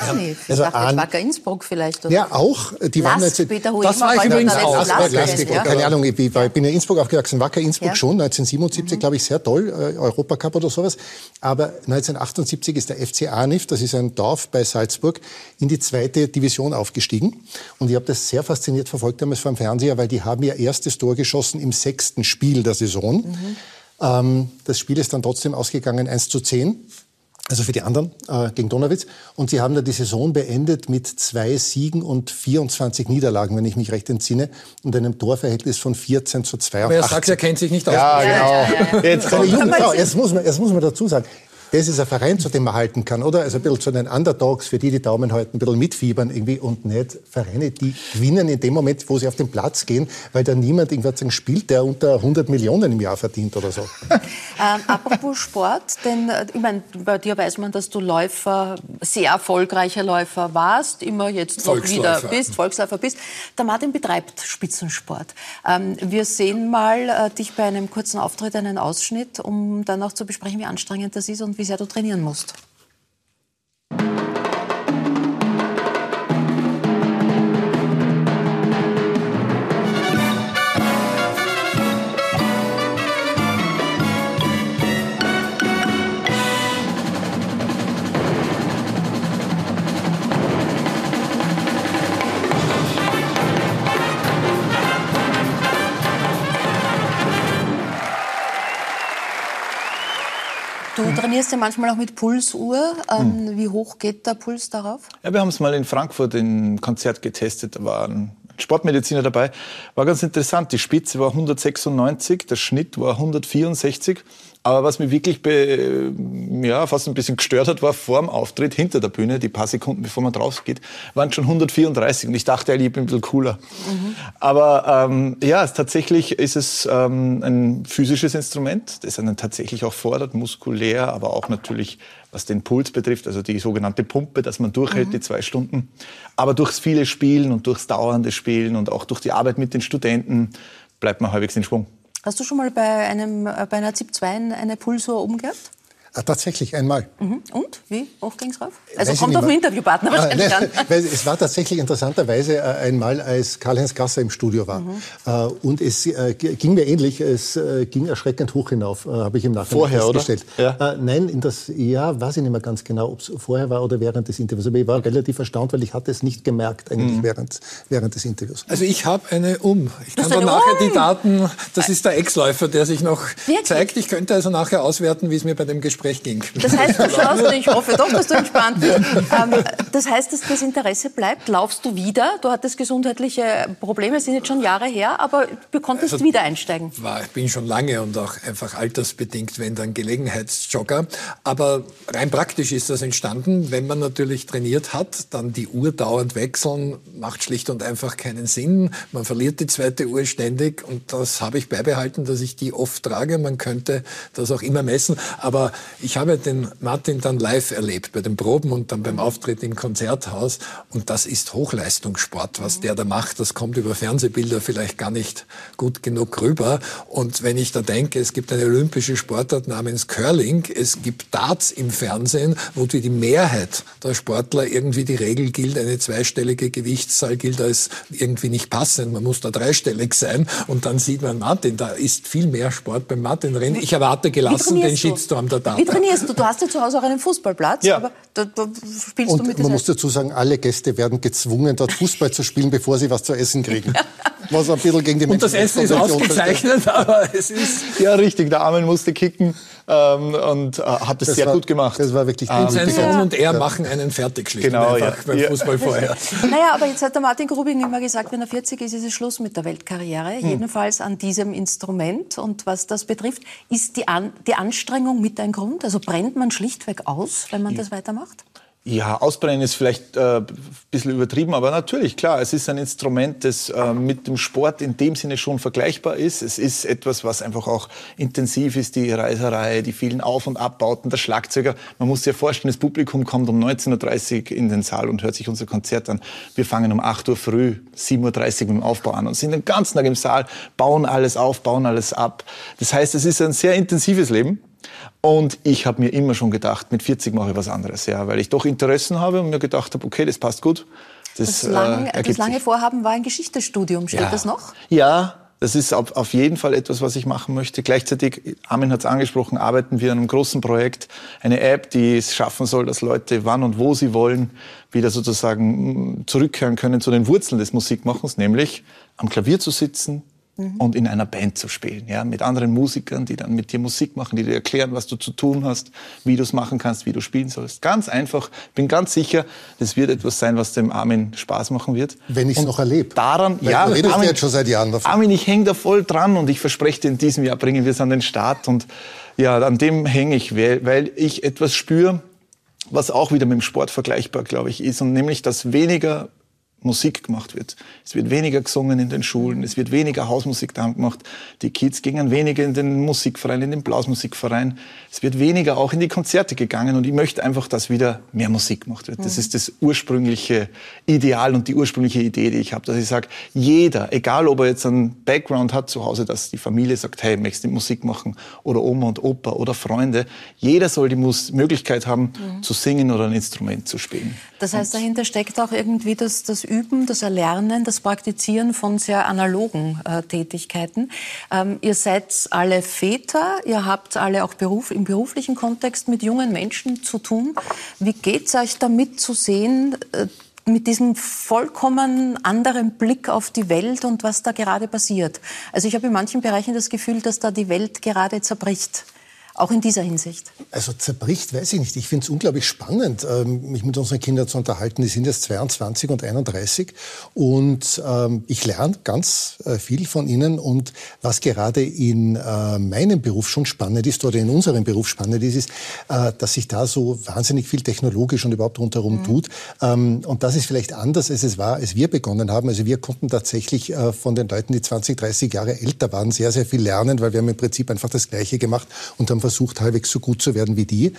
Ah, nee, also an, Wacker Innsbruck vielleicht. Oder? Ja, auch. Die waren jetzt, das war ich übrigens auch. Lask, Lask, ja. Keine Ahnung, ich, bin in Innsbruck aufgewachsen. Wacker Innsbruck ja. schon, 1977, mhm. glaube ich, sehr toll, äh, Europacup oder sowas. Aber 1978 ist der FC Anif, das ist ein Dorf bei Salzburg, in die zweite Division aufgestiegen. Und ich habe das sehr fasziniert verfolgt damals vor dem Fernseher, weil die haben ihr erstes Tor geschossen im sechsten Spiel der Saison. Mhm. Ähm, das Spiel ist dann trotzdem ausgegangen 1 zu 10 also für die anderen äh, gegen Donauwitz. Und sie haben da die Saison beendet mit zwei Siegen und 24 Niederlagen, wenn ich mich recht entsinne, und einem Torverhältnis von 14 zu 82. Aber er sagt, er kennt sich nicht aus. Ja, <laughs> genau. Ja, ja, ja. Jetzt, jetzt, muss man, jetzt muss man dazu sagen, das ist ein Verein, zu dem man halten kann, oder? Also ein bisschen zu den Underdogs, für die die Daumen halten, ein bisschen mitfiebern irgendwie und nicht Vereine, die gewinnen in dem Moment, wo sie auf den Platz gehen, weil da niemand irgendwas spielt, der unter 100 Millionen im Jahr verdient oder so. <laughs> ähm, apropos Sport, denn äh, ich meine, bei dir weiß man, dass du Läufer, sehr erfolgreicher Läufer warst, immer jetzt noch wieder bist, Volksläufer bist. Der Martin betreibt Spitzensport. Ähm, wir sehen mal äh, dich bei einem kurzen Auftritt, einen Ausschnitt, um dann auch zu besprechen, wie anstrengend das ist und wie sehr du trainieren musst. Trainierst ja manchmal auch mit Pulsuhr. Ähm, hm. Wie hoch geht der Puls darauf? Ja, wir haben es mal in Frankfurt im Konzert getestet. Da war ein Sportmediziner dabei. War ganz interessant. Die Spitze war 196, der Schnitt war 164. Aber was mich wirklich be, ja, fast ein bisschen gestört hat, war vor dem Auftritt hinter der Bühne, die paar Sekunden bevor man draus geht, waren schon 134 und ich dachte, ich bin ein bisschen cooler. Mhm. Aber ähm, ja, tatsächlich ist es ähm, ein physisches Instrument, das einen tatsächlich auch fordert, muskulär, aber auch natürlich, was den Puls betrifft, also die sogenannte Pumpe, dass man durchhält, mhm. die zwei Stunden. Aber durchs viele Spielen und durchs dauernde Spielen und auch durch die Arbeit mit den Studenten bleibt man halbwegs in Schwung. Hast du schon mal bei, einem, äh, bei einer ZIP-2 eine Pulsuhr oben gehabt? Ah, tatsächlich einmal. Mhm. Und? Wie hoch ging es rauf? Also Weiß kommt auf den Interviewpartner ah, wahrscheinlich ah, an. <laughs> es war tatsächlich interessanterweise äh, einmal, als Karl-Heinz Gasser im Studio war. Mhm. Äh, und es ging mir ähnlich, es ging erschreckend hoch hinauf, habe ich im Nachhinein vorher, festgestellt. Oder? Ja. Nein, in das Jahr weiß ich nicht mehr ganz genau, ob es vorher war oder während des Interviews. Aber ich war relativ erstaunt, weil ich hatte es nicht gemerkt eigentlich mhm. während, während des Interviews. Also ich habe eine um. Ich kann dann nachher um. die Daten, das ist der Ex-Läufer, der sich noch Wirklich? zeigt. Ich könnte also nachher auswerten, wie es mir bei dem Gespräch Gespräch ging. Das heißt, du schaust, ich hoffe doch, dass du entspannt bist. Ähm, das heißt, dass das Interesse bleibt. Laufst du wieder? Du hattest gesundheitliche Probleme, sind jetzt schon Jahre her, aber du konntest also, wieder einsteigen. War, ich bin schon lange und auch einfach altersbedingt, wenn dann Gelegenheitsjogger. Aber rein praktisch ist das entstanden, wenn man natürlich trainiert hat, dann die Uhr dauernd wechseln, macht schlicht und einfach keinen Sinn. Man verliert die zweite Uhr ständig und das habe ich beibehalten, dass ich die oft trage. Man könnte das auch immer messen, aber ich habe den Martin dann live erlebt, bei den Proben und dann beim Auftritt im Konzerthaus. Und das ist Hochleistungssport, was der da macht. Das kommt über Fernsehbilder vielleicht gar nicht gut genug rüber. Und wenn ich da denke, es gibt eine olympische Sportart namens Curling, es gibt Darts im Fernsehen, wo die Mehrheit der Sportler irgendwie die Regel gilt, eine zweistellige Gewichtszahl gilt als irgendwie nicht passend. Man muss da dreistellig sein. Und dann sieht man Martin, da ist viel mehr Sport beim Martin drin. Ich erwarte gelassen den Shitstorm der Damen trainierst du? Du hast ja zu Hause auch einen Fußballplatz, ja. aber da, da spielst und du mit Man muss dazu sagen, alle Gäste werden gezwungen, dort Fußball zu spielen, bevor sie was zu essen kriegen. <laughs> Was ein bisschen gegen die Und das Essen ist ausgezeichnet, aber es ist... Ja, richtig, der Armin musste kicken ähm, und äh, hat es sehr war, gut gemacht. Das war wirklich. Und sein Sohn und er machen einen fertig schlicht genau, einfach ja. beim ja. Fußball vorher. <laughs> Naja, aber jetzt hat der Martin Grubing immer gesagt, wenn er 40 ist, ist es Schluss mit der Weltkarriere. Hm. Jedenfalls an diesem Instrument. Und was das betrifft, ist die, An die Anstrengung mit ein Grund Grund? Also brennt man schlichtweg aus, wenn man das weitermacht? Ja, ausbrennen ist vielleicht äh, ein bisschen übertrieben, aber natürlich, klar, es ist ein Instrument, das äh, mit dem Sport in dem Sinne schon vergleichbar ist. Es ist etwas, was einfach auch intensiv ist, die Reiserei, die vielen Auf- und Abbauten, der Schlagzeuger. Man muss sich ja vorstellen, das Publikum kommt um 19.30 Uhr in den Saal und hört sich unser Konzert an. Wir fangen um 8 Uhr früh, 7.30 Uhr mit dem Aufbau an und sind den ganzen Tag im Saal, bauen alles auf, bauen alles ab. Das heißt, es ist ein sehr intensives Leben. Und ich habe mir immer schon gedacht, mit 40 mache ich was anderes, ja, weil ich doch Interessen habe und mir gedacht habe, okay, das passt gut. Das, das, lang, äh, das lange Vorhaben war ein Geschichtsstudium. Steht ja. das noch? Ja, das ist auf, auf jeden Fall etwas, was ich machen möchte. Gleichzeitig, Armin hat es angesprochen, arbeiten wir an einem großen Projekt, eine App, die es schaffen soll, dass Leute wann und wo sie wollen wieder sozusagen mm, zurückkehren können zu den Wurzeln des Musikmachens, nämlich am Klavier zu sitzen, mhm. und in einer Band zu spielen, ja, mit anderen Musikern, die dann mit dir Musik machen, die dir erklären, was du zu tun hast, wie du es machen kannst, wie du spielen sollst. Ganz einfach. Bin ganz sicher, das wird etwas sein, was dem Armin Spaß machen wird. Wenn ich es noch erlebe. Daran, Weil ja, du Armin, jetzt schon seit Jahren davon. Armin, ich hänge da voll dran und ich verspreche dir, in diesem Jahr bringen wir es an den Start und ja, an dem hänge ich, weil, weil ich etwas spüre, was auch wieder mit dem Sport vergleichbar, glaube ich, ist und nämlich, dass weniger Musik gemacht wird. Es wird weniger gesungen in den Schulen, es wird weniger Hausmusik da gemacht. Die Kids gingen weniger in den Musikverein, in den Blasmusikverein. Es wird weniger auch in die Konzerte gegangen und ich möchte einfach, dass wieder mehr Musik gemacht wird. Das mhm. ist das ursprüngliche Ideal und die ursprüngliche Idee, die ich habe, dass ich sage, jeder, egal ob er jetzt einen Background hat zu Hause, dass die Familie sagt, hey, möchtest du Musik machen oder Oma und Opa oder Freunde, jeder soll die Mus Möglichkeit haben, mhm. zu singen oder ein Instrument zu spielen. Das heißt, und dahinter steckt auch irgendwie das, das Üben, das Erlernen, das Praktizieren von sehr analogen äh, Tätigkeiten. Ähm, ihr seid alle Väter, ihr habt alle auch Beruf, im beruflichen Kontext mit jungen Menschen zu tun. Wie geht es euch damit zu sehen, äh, mit diesem vollkommen anderen Blick auf die Welt und was da gerade passiert? Also ich habe in manchen Bereichen das Gefühl, dass da die Welt gerade zerbricht auch in dieser Hinsicht? Also zerbricht, weiß ich nicht. Ich finde es unglaublich spannend, ähm, mich mit unseren Kindern zu unterhalten. Die sind jetzt 22 und 31 und ähm, ich lerne ganz äh, viel von ihnen. Und was gerade in äh, meinem Beruf schon spannend ist oder in unserem Beruf spannend ist, ist, äh, dass sich da so wahnsinnig viel technologisch und überhaupt rundherum mhm. tut. Ähm, und das ist vielleicht anders, als es war, als wir begonnen haben. Also wir konnten tatsächlich von den Leuten, die 20, 30 Jahre älter waren, sehr, sehr viel lernen, weil wir haben im Prinzip einfach das Gleiche gemacht und haben versucht, halbwegs so gut zu werden wie die.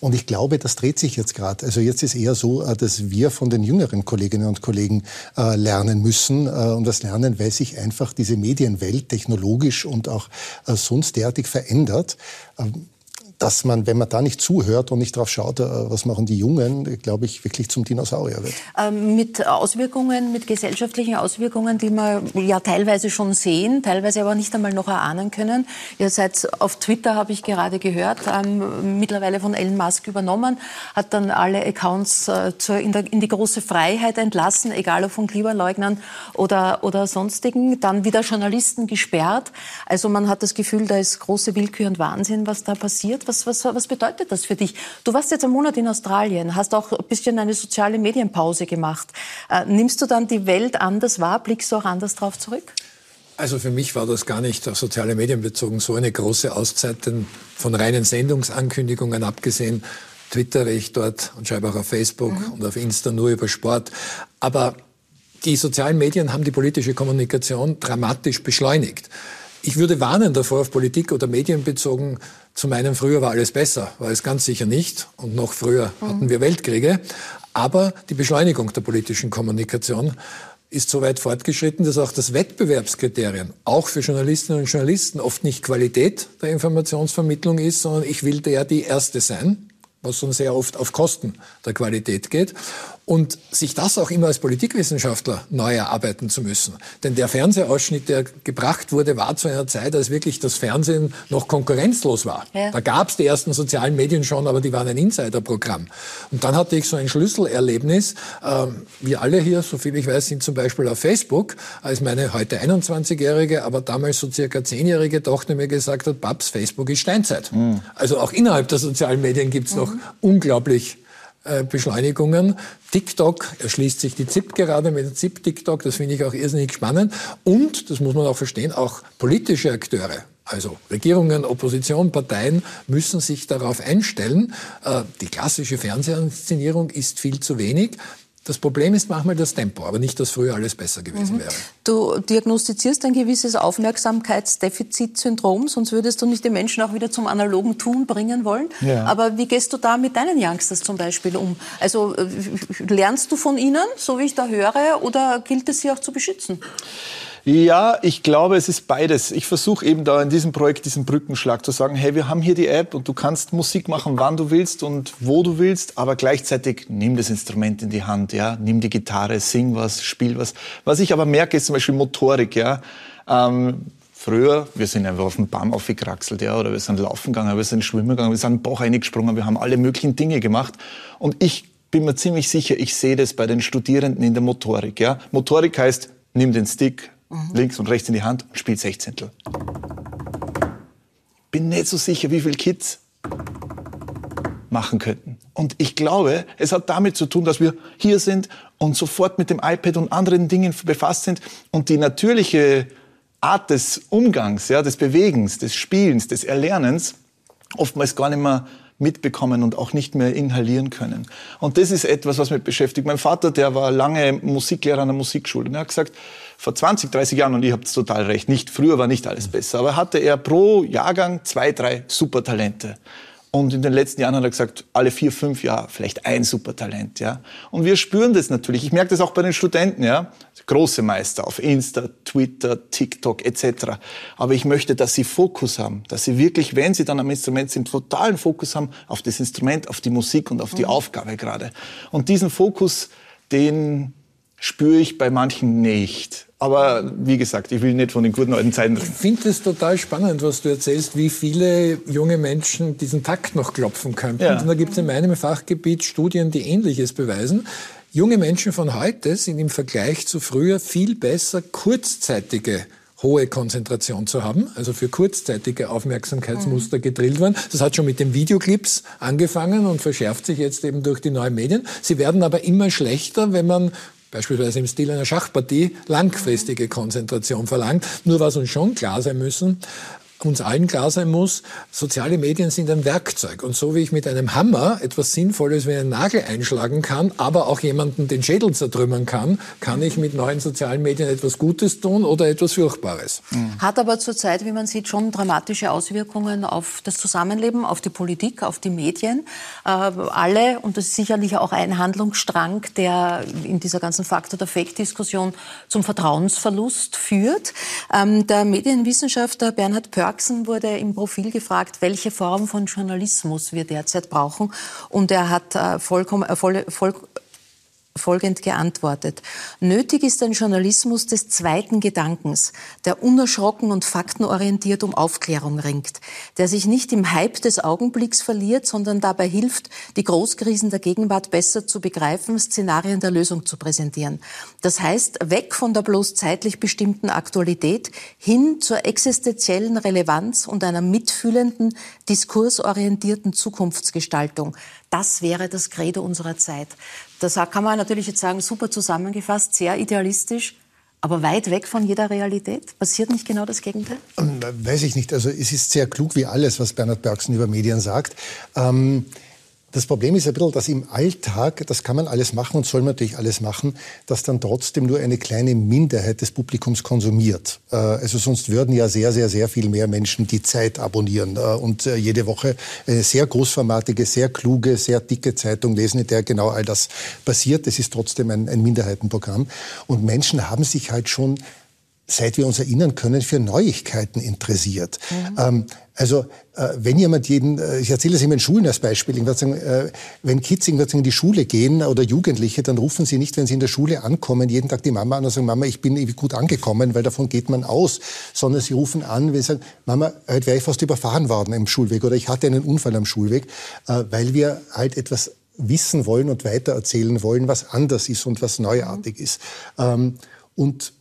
Und ich glaube, das dreht sich jetzt gerade. Also jetzt ist eher so, äh, dass wir von den jüngeren Kolleginnen und Kollegen äh, lernen müssen. Äh, und das lernen, weil sich einfach diese Medienwelt technologisch und auch sonst derartig verändert. Dass man, wenn man da nicht zuhört und nicht drauf schaut, äh, was machen die Jungen, glaube ich, wirklich zum Dinosaurier wird. Ähm, mit Auswirkungen, mit gesellschaftlichen Auswirkungen, die wir ja teilweise schon sehen, teilweise aber nicht einmal noch erahnen können. Ihr seid auf Twitter, habe ich gerade gehört, ähm, mittlerweile von Elon Musk übernommen, hat dann alle Accounts äh, zur, in, der, in, die große Freiheit entlassen, egal ob von Klimaleugnern oder, oder sonstigen, dann wieder Journalisten gesperrt. Also man hat das Gefühl, da ist große Willkür und Wahnsinn, was da passiert. Was, was, was bedeutet das für dich? Du warst jetzt einen Monat in Australien, hast auch ein bisschen eine soziale Medienpause gemacht. Äh, nimmst du dann die Welt anders wahr? Blickst du auch anders drauf zurück? Also für mich war das gar nicht auf soziale Medien bezogen so eine große Auszeit, denn von reinen Sendungsankündigungen abgesehen, twittere ich dort und schreibe auch auf Facebook mhm. und auf Insta nur über Sport. Aber die sozialen Medien haben die politische Kommunikation dramatisch beschleunigt. Ich würde warnen davor, auf Politik oder Medien bezogen zu meinen, früher war alles besser. War es ganz sicher nicht. Und noch früher mhm. hatten wir Weltkriege. Aber die Beschleunigung der politischen Kommunikation ist so weit fortgeschritten, dass auch das Wettbewerbskriterium, auch für Journalistinnen und Journalisten, oft nicht Qualität der Informationsvermittlung ist, sondern ich will der die Erste sein, was schon sehr oft auf Kosten der Qualität geht. Und sich das auch immer als Politikwissenschaftler neu erarbeiten zu müssen. Denn der Fernsehausschnitt, der gebracht wurde, war zu einer Zeit, als wirklich das Fernsehen noch konkurrenzlos war. Ja. Da gab es die ersten sozialen Medien schon, aber die waren ein Insiderprogramm. Und dann hatte ich so ein Schlüsselerlebnis. Ähm, wir alle hier, so viel ich weiß, sind zum Beispiel auf Facebook, als meine heute 21-jährige, aber damals so circa 10-jährige Tochter mir gesagt hat, Babs, Facebook ist Steinzeit. Mhm. Also auch innerhalb der sozialen Medien gibt es mhm. noch unglaublich Beschleunigungen. TikTok erschließt sich die ZIP gerade mit ZIP TikTok, das finde ich auch irrsinnig spannend. Und, das muss man auch verstehen, auch politische Akteure Also Regierungen, Opposition, Parteien müssen sich darauf einstellen. Äh, die klassische Fernsehinszenierung ist viel zu wenig. Das Problem ist manchmal das Tempo, aber nicht, dass früher alles besser gewesen mhm. wäre. Du diagnostizierst ein gewisses Aufmerksamkeitsdefizitsyndrom, sonst würdest du nicht die Menschen auch wieder zum analogen Tun bringen wollen. Ja. Aber wie gehst du da mit deinen Youngsters zum Beispiel um? Also äh, lernst du von ihnen, so wie ich da höre, oder gilt es sie auch zu beschützen? Ja, ich glaube, es ist beides. Ich versuche eben da in diesem Projekt diesen Brückenschlag zu sagen, hey, wir haben hier die App und du kannst Musik machen, wann du willst und wo du willst, aber gleichzeitig nimm das Instrument in die Hand, ja, nimm die Gitarre, sing was, spiel was. Was ich aber merke, ist zum Beispiel Motorik, ja. Ähm, Früher, wir sind einfach auf den Baum aufgekraxelt, ja, oder wir sind laufen gegangen, wir sind schwimmen gegangen, wir sind einen Bach reingesprungen, wir haben alle möglichen Dinge gemacht. Und ich bin mir ziemlich sicher, ich sehe das bei den Studierenden in der Motorik, ja. Motorik heißt, nimm den Stick, mhm. links und rechts in die Hand und spielt Sechzehntel. Bin nicht so sicher, wie viele Kids machen könnten. Und ich glaube, es hat damit zu tun, dass wir hier sind und sofort mit dem iPad und anderen Dingen befasst sind und die natürliche Art des Umgangs, ja, des Bewegens, des Spielens, des Erlernens oftmals gar nicht mehr mitbekommen und auch nicht mehr inhalieren können. Und das ist etwas, was mich beschäftigt. Mein Vater, der war lange Musiklehrer an der Musikschule und er hat gesagt, vor 20, 30 Jahren, und ich habe total recht, nicht früher war nicht alles besser, aber hatte er pro Jahrgang zwei, drei Supertalente. Und in den letzten Jahren hat er gesagt, alle vier, fünf Jahre vielleicht ein Supertalent, ja. Und wir spüren das natürlich. Ich merke das auch bei den Studenten, ja. Große Meister auf Insta, Twitter, TikTok etc. Aber ich möchte, dass sie Fokus haben, dass sie wirklich, wenn sie dann am Instrument sind, totalen Fokus haben auf das Instrument, auf die Musik und auf die mhm. Aufgabe gerade. Und diesen Fokus, den spüre ich bei manchen nicht. Aber wie gesagt, ich will nicht von den guten alten Zeiten reden. Ich finde es total spannend, was du erzählst, wie viele junge Menschen diesen Takt noch klopfen könnten. Ja. Und da gibt es in meinem Fachgebiet Studien, die Ähnliches beweisen. Junge Menschen von heute sind im Vergleich zu früher viel besser kurzzeitige hohe Konzentration zu haben, also für kurzzeitige Aufmerksamkeitsmuster gedrillt worden. Das hat schon mit den Videoclips angefangen und verschärft sich jetzt eben durch die neuen Medien. Sie werden aber immer schlechter, wenn man beispielsweise im Stil einer Schachpartie langfristige Konzentration verlangt. Nur was uns schon klar sein müssen, uns allen klar sein muss, soziale Medien sind ein Werkzeug. Und so wie ich mit einem Hammer etwas Sinnvolles wie einen Nagel einschlagen kann, aber auch jemanden den Schädel zertrümmern kann, kann ich mit neuen sozialen Medien etwas Gutes tun oder etwas Furchtbares. Mhm. Hat aber zurzeit, wie man sieht, schon dramatische Auswirkungen auf das Zusammenleben, auf die Politik, auf die Medien. Äh, alle, und das ist sicherlich auch ein Handlungsstrang, der in dieser ganzen Faktor der Fake-Diskussion zum Vertrauensverlust führt. Ähm, der Medienwissenschaftler Bernhard Pörk Sachsen wurde im Profil gefragt, welche Form von Journalismus wir derzeit brauchen. Und er hat äh, vollkommen, äh, voll, voll, folgend geantwortet. Nötig ist ein Journalismus des zweiten Gedankens, der unerschrocken und faktenorientiert um Aufklärung ringt, der sich nicht im Hype des Augenblicks verliert, sondern dabei hilft, die Großkrisen der Gegenwart besser zu begreifen, Szenarien der Lösung zu präsentieren. Das heißt, weg von der bloß zeitlich bestimmten Aktualität hin zur existenziellen Relevanz und einer mitfühlenden, diskursorientierten Zukunftsgestaltung. Das wäre das Credo unserer Zeit. Das kann man natürlich jetzt sagen, super zusammengefasst, sehr idealistisch, aber weit weg von jeder Realität. Passiert nicht genau das Gegenteil? Ähm, weiß ich nicht. Also es ist sehr klug wie alles, was Bernhard Bergsen über Medien sagt. Ähm das Problem ist ein bisschen, dass im Alltag, das kann man alles machen und soll man natürlich alles machen, dass dann trotzdem nur eine kleine Minderheit des Publikums konsumiert. Äh, also sonst würden ja sehr, sehr, sehr viel mehr Menschen die Zeit abonnieren äh, und äh, jede Woche eine sehr großformatige, sehr kluge, sehr dicke Zeitung lesen, in der genau all das passiert. Das ist trotzdem ein, ein Minderheitenprogramm. Und Menschen haben sich halt schon seit wir uns erinnern können, für Neuigkeiten interessiert. Mhm. Ähm, also äh, wenn jemand jeden, äh, ich erzähle das immer in Schulen als Beispiel, ich sagen, äh, wenn Kids in die Schule gehen oder Jugendliche, dann rufen sie nicht, wenn sie in der Schule ankommen, jeden Tag die Mama an und sagen, Mama, ich bin gut angekommen, weil davon geht man aus, sondern sie rufen an, wenn sie sagen, Mama, heute wäre ich fast überfahren worden im Schulweg oder ich hatte einen Unfall am Schulweg, äh, weil wir halt etwas wissen wollen und weitererzählen wollen, was anders ist und was neuartig mhm. ist. Ähm, und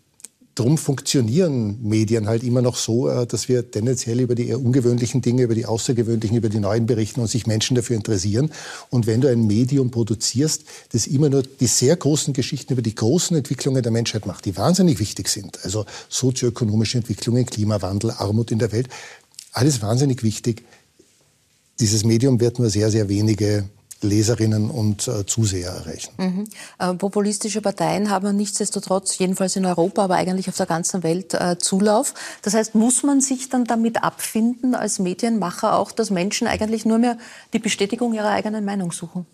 drum funktionieren Medien halt immer noch so, äh, dass wir tendenziell über die eher ungewöhnlichen Dinge, über die außergewöhnlichen, über die neuen berichten und sich Menschen dafür interessieren. Und wenn du ein Medium produzierst, das immer nur die sehr großen Geschichten über die großen Entwicklungen der Menschheit macht, die wahnsinnig wichtig sind, also sozioökonomische Entwicklungen, Klimawandel, Armut in der Welt, alles wahnsinnig wichtig. Dieses Medium wird nur sehr, sehr wenige Leserinnen und äh, Zuseher erreichen. Mhm. Äh, populistische Parteien haben nichtsdestotrotz, jedenfalls in Europa, aber eigentlich auf der ganzen Welt äh, Zulauf. Das heißt, muss man sich dann damit abfinden als Medienmacher auch, dass Menschen eigentlich nur mehr die Bestätigung ihrer eigenen Meinung suchen?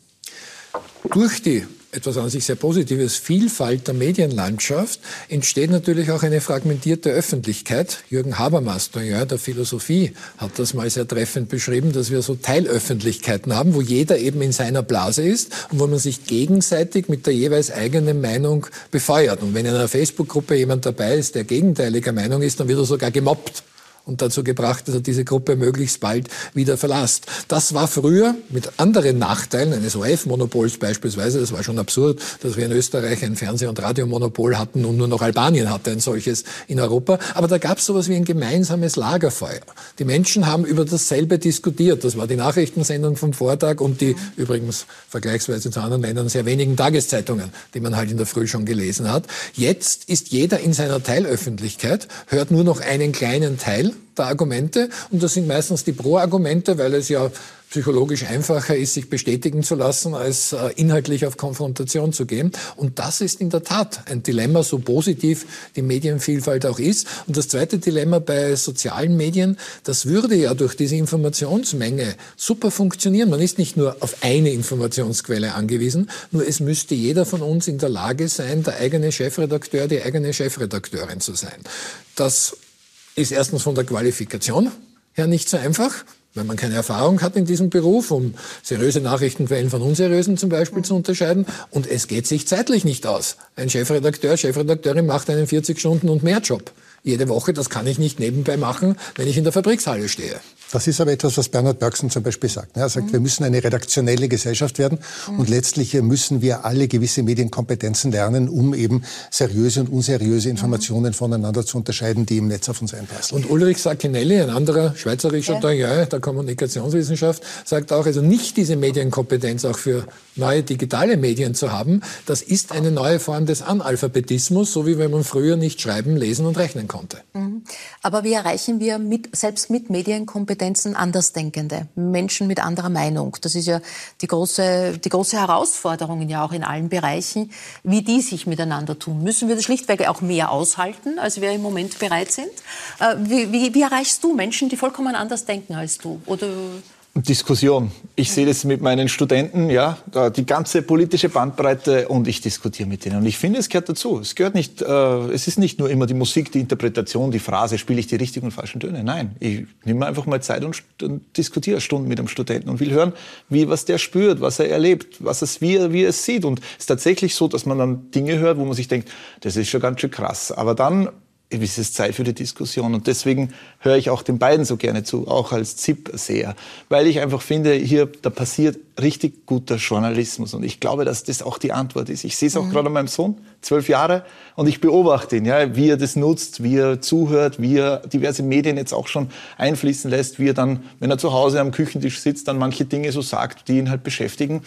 Durch die etwas an sich sehr Positives, Vielfalt der Medienlandschaft, entsteht natürlich auch eine fragmentierte Öffentlichkeit. Jürgen Habermas, der der Philosophie, hat das mal sehr treffend beschrieben, dass wir so Teilöffentlichkeiten haben, wo jeder eben in seiner Blase ist und wo man sich gegenseitig mit der jeweils eigenen Meinung befeuert. Und wenn in einer Facebook-Gruppe jemand dabei ist, der gegenteiliger Meinung ist, dann wird er sogar gemobbt und dazu gebracht, dass er diese Gruppe möglichst bald wieder verlässt. Das war früher mit anderen Nachteilen eines ORF-Monopols beispielsweise, das war schon absurd, dass wir in Österreich ein Fernseh- und Radiomonopol hatten und nur noch Albanien hatte ein solches in Europa. Aber da gab es sowas wie ein gemeinsames Lagerfeuer. Die Menschen haben über dasselbe diskutiert. Das war die Nachrichtensendung vom Vortag und die übrigens vergleichsweise zu anderen Ländern sehr wenigen Tageszeitungen, die man halt in der Früh schon gelesen hat. Jetzt ist jeder in seiner Teilöffentlichkeit, hört nur noch einen kleinen Teil der Argumente und das sind meistens die Pro-Argumente, weil es ja psychologisch einfacher ist, sich bestätigen zu lassen, als äh, inhaltlich auf Konfrontation zu gehen. Und das ist in der Tat ein Dilemma, so positiv die Medienvielfalt auch ist. Und das zweite Dilemma bei sozialen Medien, das würde ja durch diese Informationsmenge super funktionieren. Man ist nicht nur auf eine Informationsquelle angewiesen, nur es müsste jeder von uns in der Lage sein, der eigene Chefredakteur, die eigene Chefredakteurin zu sein. Das ist erstens von der Qualifikation her nicht so einfach, weil man keine Erfahrung hat in diesem Beruf, um seriöse Nachrichtenquellen von unseriösen zum Beispiel zu unterscheiden. Und es geht sich zeitlich nicht aus. Ein Chefredakteur, Chefredakteurin macht einen 40 Stunden und mehr Job jede Woche. Das kann ich nicht nebenbei machen, wenn ich in der Fabrikshalle stehe. Das ist aber etwas, was Bernhard Bergson zum Beispiel sagt. Er sagt, mhm. wir müssen eine redaktionelle Gesellschaft werden mhm. und letztlich müssen wir alle gewisse Medienkompetenzen lernen, um eben seriöse und unseriöse Informationen mhm. voneinander zu unterscheiden, die im Netz auf uns einpassen. Und Ulrich Sachinelli, ein anderer schweizerischer ja. Doyen der Kommunikationswissenschaft, sagt auch, also nicht diese Medienkompetenz auch für neue digitale Medien zu haben, das ist eine neue Form des Analphabetismus, so wie wenn man früher nicht schreiben, lesen und rechnen konnte. Mhm. Aber wie erreichen wir mit, selbst mit Medienkompetenzen Andersdenkende, Menschen mit anderer Meinung? Das ist ja die große, die große Herausforderung ja auch in allen Bereichen, wie die sich miteinander tun. Müssen wir das schlichtweg auch mehr aushalten, als wir im Moment bereit sind? Äh, wie, wie, wie erreichst du Menschen, die vollkommen anders denken als du? Oder Diskussion. Ich sehe das mit meinen Studenten, ja, die ganze politische Bandbreite und ich diskutiere mit denen. Und ich finde, es gehört dazu. Es gehört nicht, äh, es ist nicht nur immer die Musik, die Interpretation, die Phrase, spiele ich die richtigen und falschen Töne. Nein, ich nehme einfach mal Zeit und, und diskutiere Stunden mit einem Studenten und will hören, wie, was der spürt, was er erlebt, was es, wie, er, wie er es sieht. Und es ist tatsächlich so, dass man dann Dinge hört, wo man sich denkt, das ist schon ganz schön krass. Aber dann es ist Zeit für die Diskussion. Und deswegen höre ich auch den beiden so gerne zu, auch als ZIP-Seher. Weil ich einfach finde, hier, da passiert richtig guter Journalismus. Und ich glaube, dass das auch die Antwort ist. Ich sehe es auch mhm. gerade an meinem Sohn, zwölf Jahre, und ich beobachte ihn, ja, wie er das nutzt, wie er zuhört, wie er diverse Medien jetzt auch schon einfließen lässt, wie er dann, wenn er zu Hause am Küchentisch sitzt, dann manche Dinge so sagt, die ihn halt beschäftigen.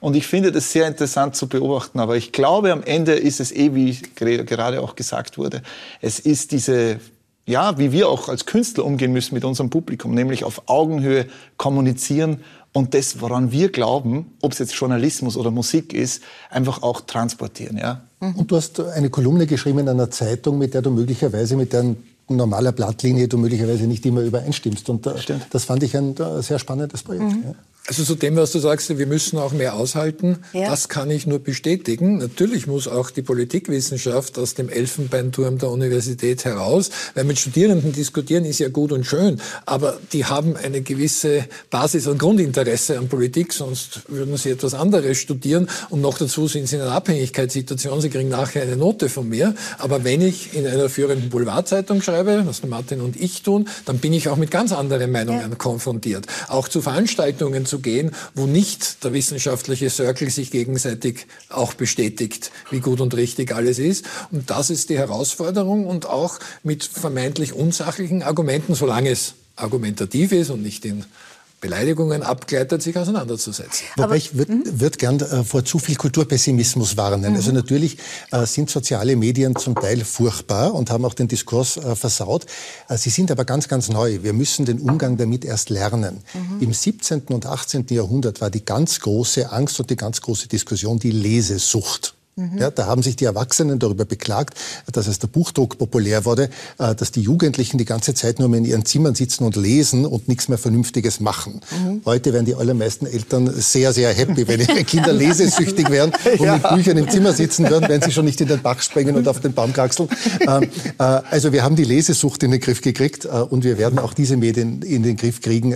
Und ich finde das sehr interessant zu beobachten. Aber ich glaube, am Ende ist es eh, wie gerade auch gesagt wurde, es ist diese ja, wie wir auch als Künstler umgehen müssen mit unserem Publikum, nämlich auf Augenhöhe kommunizieren und das, woran wir glauben, ob es jetzt Journalismus oder Musik ist, einfach auch transportieren. Ja? Und du hast eine Kolumne geschrieben in einer Zeitung, mit der du möglicherweise mit deinem normaler Blattlinie du möglicherweise nicht immer übereinstimmst. Und das, das fand ich ein sehr spannendes Projekt. Mhm. Ja. Also zu dem, was du sagst, wir müssen auch mehr aushalten, ja. das kann ich nur bestätigen. Natürlich muss auch die Politikwissenschaft aus dem Elfenbeinturm der Universität heraus, weil mit Studierenden diskutieren ist ja gut und schön, aber die haben eine gewisse Basis- und Grundinteresse an Politik, sonst würden sie etwas anderes studieren und noch dazu sind sie in einer Abhängigkeitssituation, sie kriegen nachher eine Note von mir. Aber wenn ich in einer führenden Boulevardzeitung schreibe, was Martin und ich tun, dann bin ich auch mit ganz anderen Meinungen ja. konfrontiert. Auch zu Veranstaltungen, zu zu gehen, wo nicht der wissenschaftliche Circle sich gegenseitig auch bestätigt, wie gut und richtig alles ist. Und das ist die Herausforderung und auch mit vermeintlich unsachlichen Argumenten, solange es argumentativ ist und nicht in Beleidigungen abgleitet, sich auseinanderzusetzen. Wobei ich würde mhm. würd gern äh, vor zu viel Kulturpessimismus warnen. Mhm. Also natürlich äh, sind soziale Medien zum Teil furchtbar und haben auch den Diskurs äh, versaut. Äh, sie sind aber ganz, ganz neu. Wir müssen den Umgang damit erst lernen. Mhm. Im 17. und 18. Jahrhundert war die ganz große Angst und die ganz große Diskussion die Lesesucht. Mhm. Ja, da haben sich die Erwachsenen darüber beklagt, dass es der Buchdruck populär wurde, äh, dass die Jugendlichen die ganze Zeit nur mehr in ihren Zimmern sitzen und lesen und nichts mehr Vernünftiges machen. Mhm. Heute wären die allermeisten Eltern sehr, sehr happy, wenn ihre Kinder <laughs> lesesüchtig wären und ja. mit Büchern im Zimmer sitzen würden, wenn sie schon nicht in den Bach springen und auf den Baum kraxeln. Ähm, äh, also wir haben die Lesesucht in den Griff gekriegt äh, und wir werden auch diese Medien in den Griff kriegen.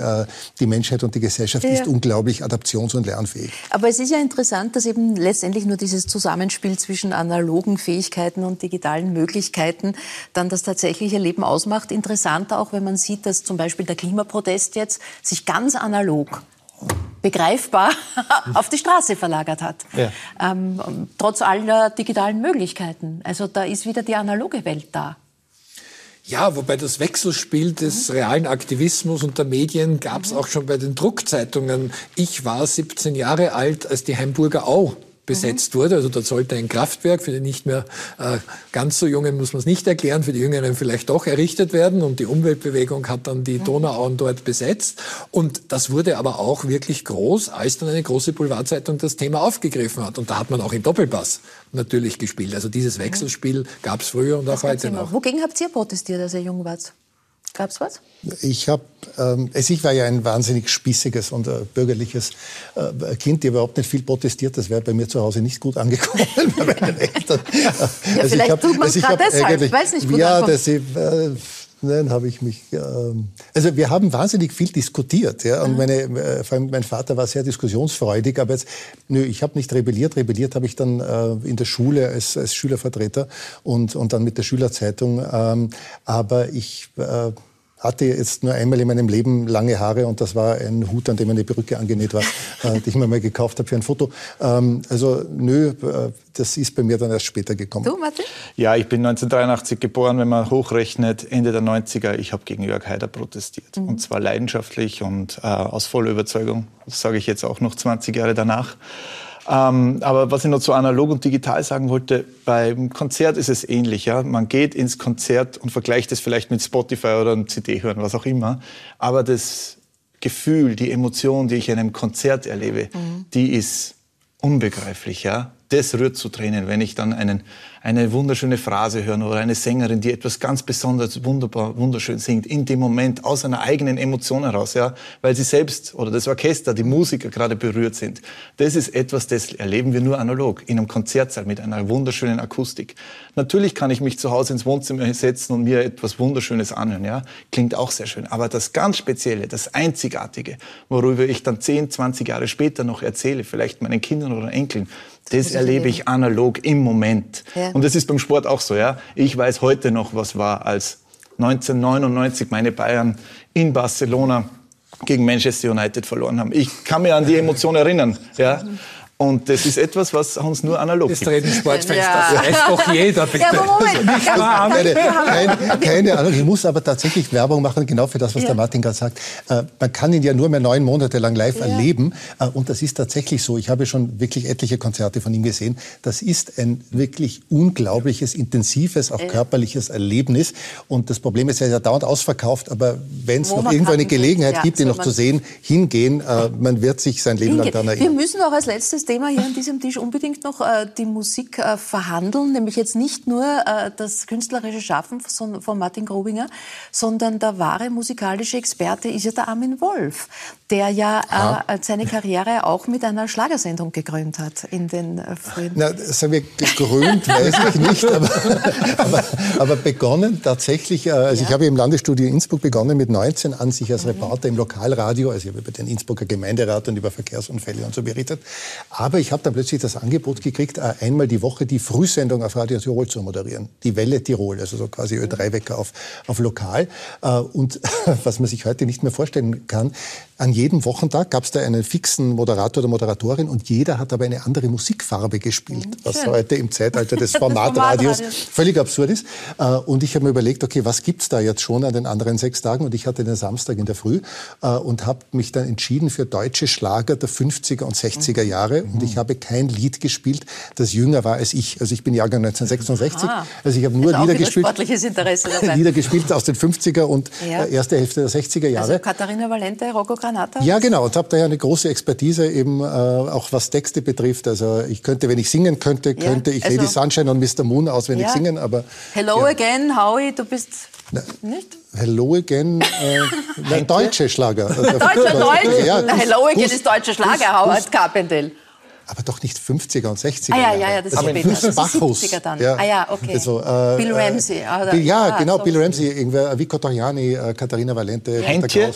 Die Menschheit und die Gesellschaft ja. ist unglaublich adaptions- und lernfähig. Aber es ist ja interessant, dass eben letztendlich nur dieses Zusammenspiel Zusammenspiel zwischen analogen Fähigkeiten und digitalen Möglichkeiten dann das tatsächliche Leben ausmacht. Interessant auch, wenn man sieht, dass zum Beispiel der Klimaprotest jetzt sich ganz analog begreifbar <laughs> auf die Straße verlagert hat. Ja. Ähm, trotz aller digitalen Möglichkeiten. Also da ist wieder die analoge Welt da. Ja, wobei das Wechselspiel des realen Aktivismus und der Medien gab es auch schon bei den Druckzeitungen. Ich war 17 Jahre alt, als die Hamburger Au besetzt wurde. Also dort sollte ein Kraftwerk für die nicht mehr äh, ganz so Jungen, muss man es nicht erklären, für die Jüngeren vielleicht doch errichtet werden. Und die Umweltbewegung hat dann die Donauauen dort besetzt. Und das wurde aber auch wirklich groß, als dann eine große Boulevardzeitung das Thema aufgegriffen hat. Und da hat man auch im Doppelpass natürlich gespielt. Also dieses Wechselspiel gab es früher und auch heute noch. Wogegen habt ihr protestiert, als ihr jung wart? Gab's was? Ich habe, ähm, ich war ja ein wahnsinnig spießiges und äh, bürgerliches äh, Kind, die überhaupt nicht viel protestiert. Das wäre bei mir zu Hause nicht gut angekommen <laughs> bei meinen Eltern. ja, also vielleicht hab, tut man es also gerade deshalb, weil es nicht gut ja, ankommt. Das, äh, Nein, habe ich mich. Ähm, also wir haben wahnsinnig viel diskutiert, ja. Und meine, äh, vor allem mein Vater war sehr diskussionsfreudig. Aber jetzt, nö, ich habe nicht rebelliert. Rebelliert habe ich dann äh, in der Schule als, als Schülervertreter und und dann mit der Schülerzeitung. Ähm, aber ich äh, hatte jetzt nur einmal in meinem Leben lange Haare und das war ein Hut, an dem eine Perücke angenäht war, <laughs> äh, die ich mir mal gekauft habe für ein Foto. Ähm, also nö, äh, das ist bei mir dann erst später gekommen. Du, Martin? Ja, ich bin 1983 geboren, wenn man hochrechnet, Ende der 90er. Ich habe gegen Jörg Haider protestiert. Mhm. Und zwar leidenschaftlich und äh, aus voller Überzeugung. Das sage ich jetzt auch noch 20 Jahre danach. Ähm, aber was ich noch zu analog und digital sagen wollte, beim Konzert ist es ähnlich. Ja? Man geht ins Konzert und vergleicht es vielleicht mit Spotify oder einem CD hören, was auch immer. Aber das Gefühl, die Emotion, die ich in einem Konzert erlebe, mhm. die ist unbegreiflich. Ja? Das rührt zu Tränen, wenn ich dann einen eine wunderschöne Phrase hören oder eine Sängerin, die etwas ganz Besonderes, wunderbar, wunderschön singt, in dem Moment aus einer eigenen Emotion heraus, ja, weil sie selbst oder das Orchester, die Musiker gerade berührt sind. Das ist etwas, das erleben wir nur analog, in einem Konzertsaal mit einer wunderschönen Akustik. Natürlich kann ich mich zu Hause ins Wohnzimmer setzen und mir etwas Wunderschönes anhören, ja, klingt auch sehr schön. Aber das ganz Spezielle, das Einzigartige, worüber ich dann 10, 20 Jahre später noch erzähle, vielleicht meinen Kindern oder Enkeln, das, erlebe ich analog im Moment. Ja. Und das ist beim Sport auch so, ja. Ich weiß heute noch, was war, als 1999 meine Bayern in Barcelona gegen Manchester United verloren haben. Ich kann mir an die Emotion erinnern, ja. Und das ist etwas, was uns nur analog das gibt. Das Sportfest, ja. das weiß doch jeder, bitte. Ja, Moment, also nicht keine, keine, keine, Ahnung. Ich muss aber tatsächlich Werbung machen, genau für das, was ja. der Martin gerade sagt. Äh, man kann ihn ja nur mehr neun Monate lang live ja. erleben. Äh, und das ist tatsächlich so. Ich habe schon wirklich etliche Konzerte von ihm gesehen. Das ist ein wirklich unglaubliches, intensives, auch körperliches Erlebnis. Und das Problem ist, er ist ja dauernd ausverkauft. Aber wenn es noch irgendwo eine Gelegenheit gibt, ihn noch zu sehen, hingehen. Äh, man wird sich sein Leben lang daran erinnern. Wir müssen auch als letztes Thema hier an diesem Tisch unbedingt noch äh, die Musik äh, verhandeln, nämlich jetzt nicht nur äh, das künstlerische Schaffen von, von Martin Grobinger, sondern der wahre musikalische Experte ist ja der Armin Wolf, der ja, ja. Äh, seine Karriere auch mit einer Schlagersendung gekrönt hat in den äh, frühen... Na, sagen wir gekrönt, weiß ich nicht, aber, aber, aber begonnen tatsächlich, äh, also ja. ich habe im Landesstudio Innsbruck begonnen mit 19 an sich als mhm. Reporter im Lokalradio, also ich habe über den Innsbrucker Gemeinderat und über Verkehrsunfälle und so berichtet. Aber ich habe dann plötzlich das Angebot gekriegt, äh, einmal die Woche die Frühsendung auf Radio Tirol zu moderieren. Die Welle Tirol, also so quasi Ö3-Wecker auf, auf Lokal. Äh, und <laughs> was man sich heute nicht mehr vorstellen kann, an jedem Wochentag gab es da einen fixen Moderator oder Moderatorin und jeder hat aber eine andere Musikfarbe gespielt, mhm, was heute im Zeitalter des <laughs> Formatradios völlig absurd ist. Äh, und ich habe mir überlegt, okay, was gibt's da jetzt schon an den anderen sechs Tagen? Und ich hatte den Samstag in der Früh äh, und habe mich dann entschieden für deutsche Schlager der 50er und 60er Jahre. Und ich habe kein Lied gespielt, das jünger war als ich. Also ich bin Jahrgang 1966. Ah, also ich habe nur Lieder gespielt. Sportliches Interesse <laughs> dabei. Lieder gespielt aus den 50er und ja. Äh, erste Hälfte der 60er Jahre. Also Katharina Valente, Rocco Granata? Ja, genau. Und habe daher eine große Expertise eben äh, auch was Texte betrifft. Also ich könnte, wenn ich singen könnte, könnte ja, ich also Lady Sunshine und Mr. Moon auswendig ja. singen. Aber Hello again, Howie, du bist na, nicht? Hello Again, äh, <laughs> deutsche Schlager. <laughs> Deutscher, Deutsch? Ja, Hello Again ist deutscher Schlager, Howard Carpendale aber doch nicht 50er und 60er. Ah, ja, ja, ja, das aber ist später. Bacchus. 70er dann. Ja. Ah ja, okay. Also, äh, Bill Ramsey. Oder? Ja, ah, genau, so Bill Ramsey, irgendwer, Vico Toriani, äh, Katharina Valente, Heintje?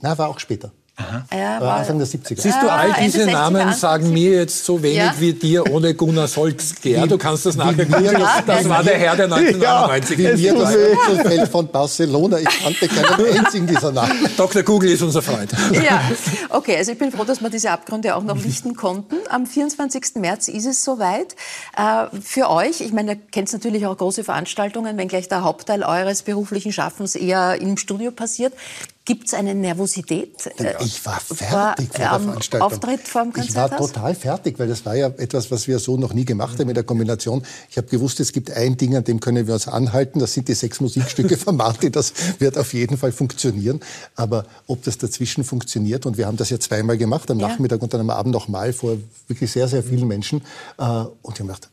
Na, war auch später. Aha. Ja, war Anfang der 70er. Siehst du, all diese Namen sagen mir jetzt so wenig ja? wie dir ohne Gunnar Solskjaer. Du kannst das nachher googeln. Das war der Herr der 1999. Ja, wie mir von Barcelona. Ich kannte keinen einzigen dieser Namen. <laughs> Dr. Google ist unser Freund. Ja, okay. Also ich bin froh, dass wir diese Abgründe auch noch lichten konnten. Am 24. März ist es soweit. Äh, für euch, ich meine, ihr kennt natürlich auch große Veranstaltungen, wenngleich der Hauptteil eures beruflichen Schaffens eher im Studio passiert. Gibt es eine Nervosität? Ich war fertig vor, vor der Veranstaltung. Auftritt vor dem Ich war total fertig, weil das war ja etwas, was wir so noch nie gemacht haben in der Kombination. Ich habe gewusst, es gibt ein Ding, an dem können wir uns anhalten. Das sind die sechs Musikstücke <laughs> von Martin. Das wird auf jeden Fall funktionieren. Aber ob das dazwischen funktioniert, und wir haben das ja zweimal gemacht, am ja. Nachmittag und dann am Abend nochmal vor wirklich sehr, sehr vielen Menschen. Äh, und ich habe gedacht,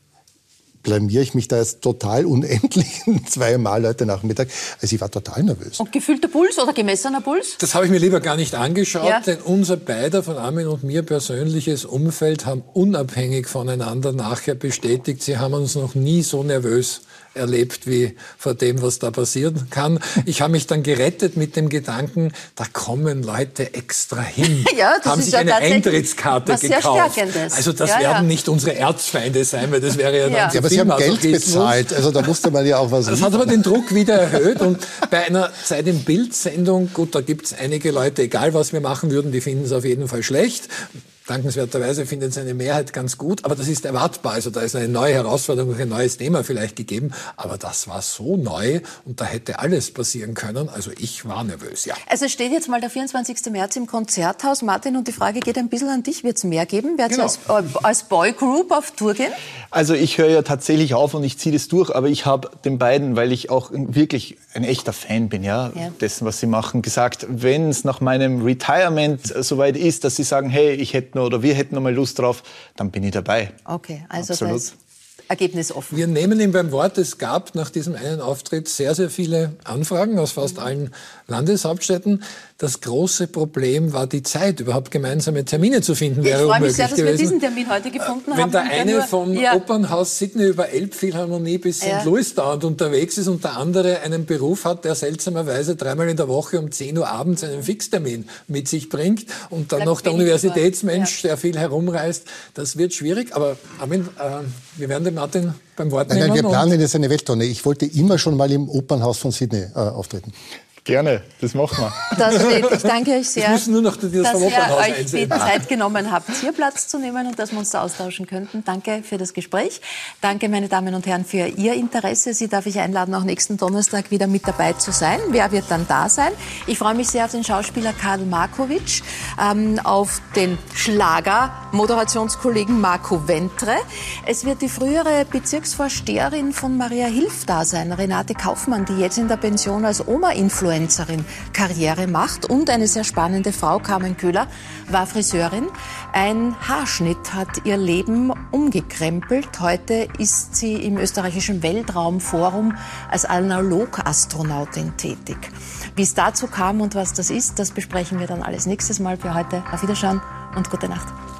blamiere ich mich da jetzt total unendlich <laughs> zweimal heute Nachmittag. Also ich war total nervös. Und gefühlter Puls oder gemessener Puls? Das habe ich mir lieber gar nicht angeschaut, ja. denn unser beider von Armin und mir persönliches Umfeld haben unabhängig voneinander nachher bestätigt, sie haben uns noch nie so nervös erlebt wie vor dem, was da passieren kann. Ich habe mich dann gerettet mit dem Gedanken, da kommen Leute extra hin, <laughs> ja, das haben ist sich ja eine Eintrittskarte gekauft. Sehr Stärkendes. Also das ja, werden ja. nicht unsere Erzfeinde sein, weil das wäre ja dann ja. ja aber sie haben Geld bezahlt, also da musste man ja auch was. Das hat aber den Druck wieder erhöht und bei einer Zeit im Bild-Sendung, gut, da gibt es einige Leute, egal was wir machen würden, die finden es auf jeden Fall schlecht. Dankenswerterweise findet es eine Mehrheit ganz gut, aber das ist erwartbar. Also da ist eine neue Herausforderung, ein neues Thema vielleicht gegeben, aber das war so neu und da hätte alles passieren können. Also ich war nervös, ja. Also steht jetzt mal der 24. März im Konzerthaus, Martin, und die Frage geht ein bisschen an dich. Wird es mehr geben? Werdet genau. als, als Boygroup auf Tour gehen? Also ich höre ja tatsächlich auf und ich ziehe das durch, aber ich habe den beiden, weil ich auch wirklich ein echter Fan bin, ja, ja. dessen, was sie machen, gesagt, wenn es nach meinem Retirement soweit ist, dass sie sagen, hey, ich hätte nur oder wir hätten noch mal Lust drauf, dann bin ich dabei. Okay, also Absolut. das Ergebnis offen. Wir nehmen ihn beim Wort. Es gab nach diesem einen Auftritt sehr, sehr viele Anfragen aus fast allen Landeshauptstädten. Das große Problem war die Zeit, überhaupt gemeinsame Termine zu finden. Ich freue mich sehr, dass gewesen. wir diesen Termin heute gefunden Wenn haben. Wenn der eine vom ja. Opernhaus Sydney über Elbphilharmonie bis St. Ja. Louis dauernd unterwegs ist und der andere einen Beruf hat, der seltsamerweise dreimal in der Woche um 10 Uhr abends einen Fixtermin mit sich bringt und dann noch der Universitätsmensch, ja. der viel herumreist, das wird schwierig. Aber Armin, äh, wir werden den Martin beim Wort nehmen. Nein, nein, wir planen jetzt eine Welttournee. Ich wollte immer schon mal im Opernhaus von Sydney äh, auftreten. Gerne, das machen wir. Das steht. Ich danke euch sehr, müssen nur noch das dass ihr euch einsehen. die Zeit genommen habt, hier Platz zu nehmen und dass wir uns da austauschen könnten. Danke für das Gespräch. Danke, meine Damen und Herren, für Ihr Interesse. Sie darf ich einladen, auch nächsten Donnerstag wieder mit dabei zu sein. Wer wird dann da sein? Ich freue mich sehr auf den Schauspieler Karl Markovic, ähm, auf den Schlager-Moderationskollegen Marco Ventre. Es wird die frühere Bezirksvorsteherin von Maria Hilf da sein, Renate Kaufmann, die jetzt in der Pension als Oma-Influencer Influencerin Karriere macht. Und eine sehr spannende Frau, Carmen Köhler, war Friseurin. Ein Haarschnitt hat ihr Leben umgekrempelt. Heute ist sie im österreichischen Weltraumforum als Analogastronautin tätig. Wie es dazu kam und was das ist, das besprechen wir dann alles nächstes Mal. Für heute auf Wiederschauen und gute Nacht.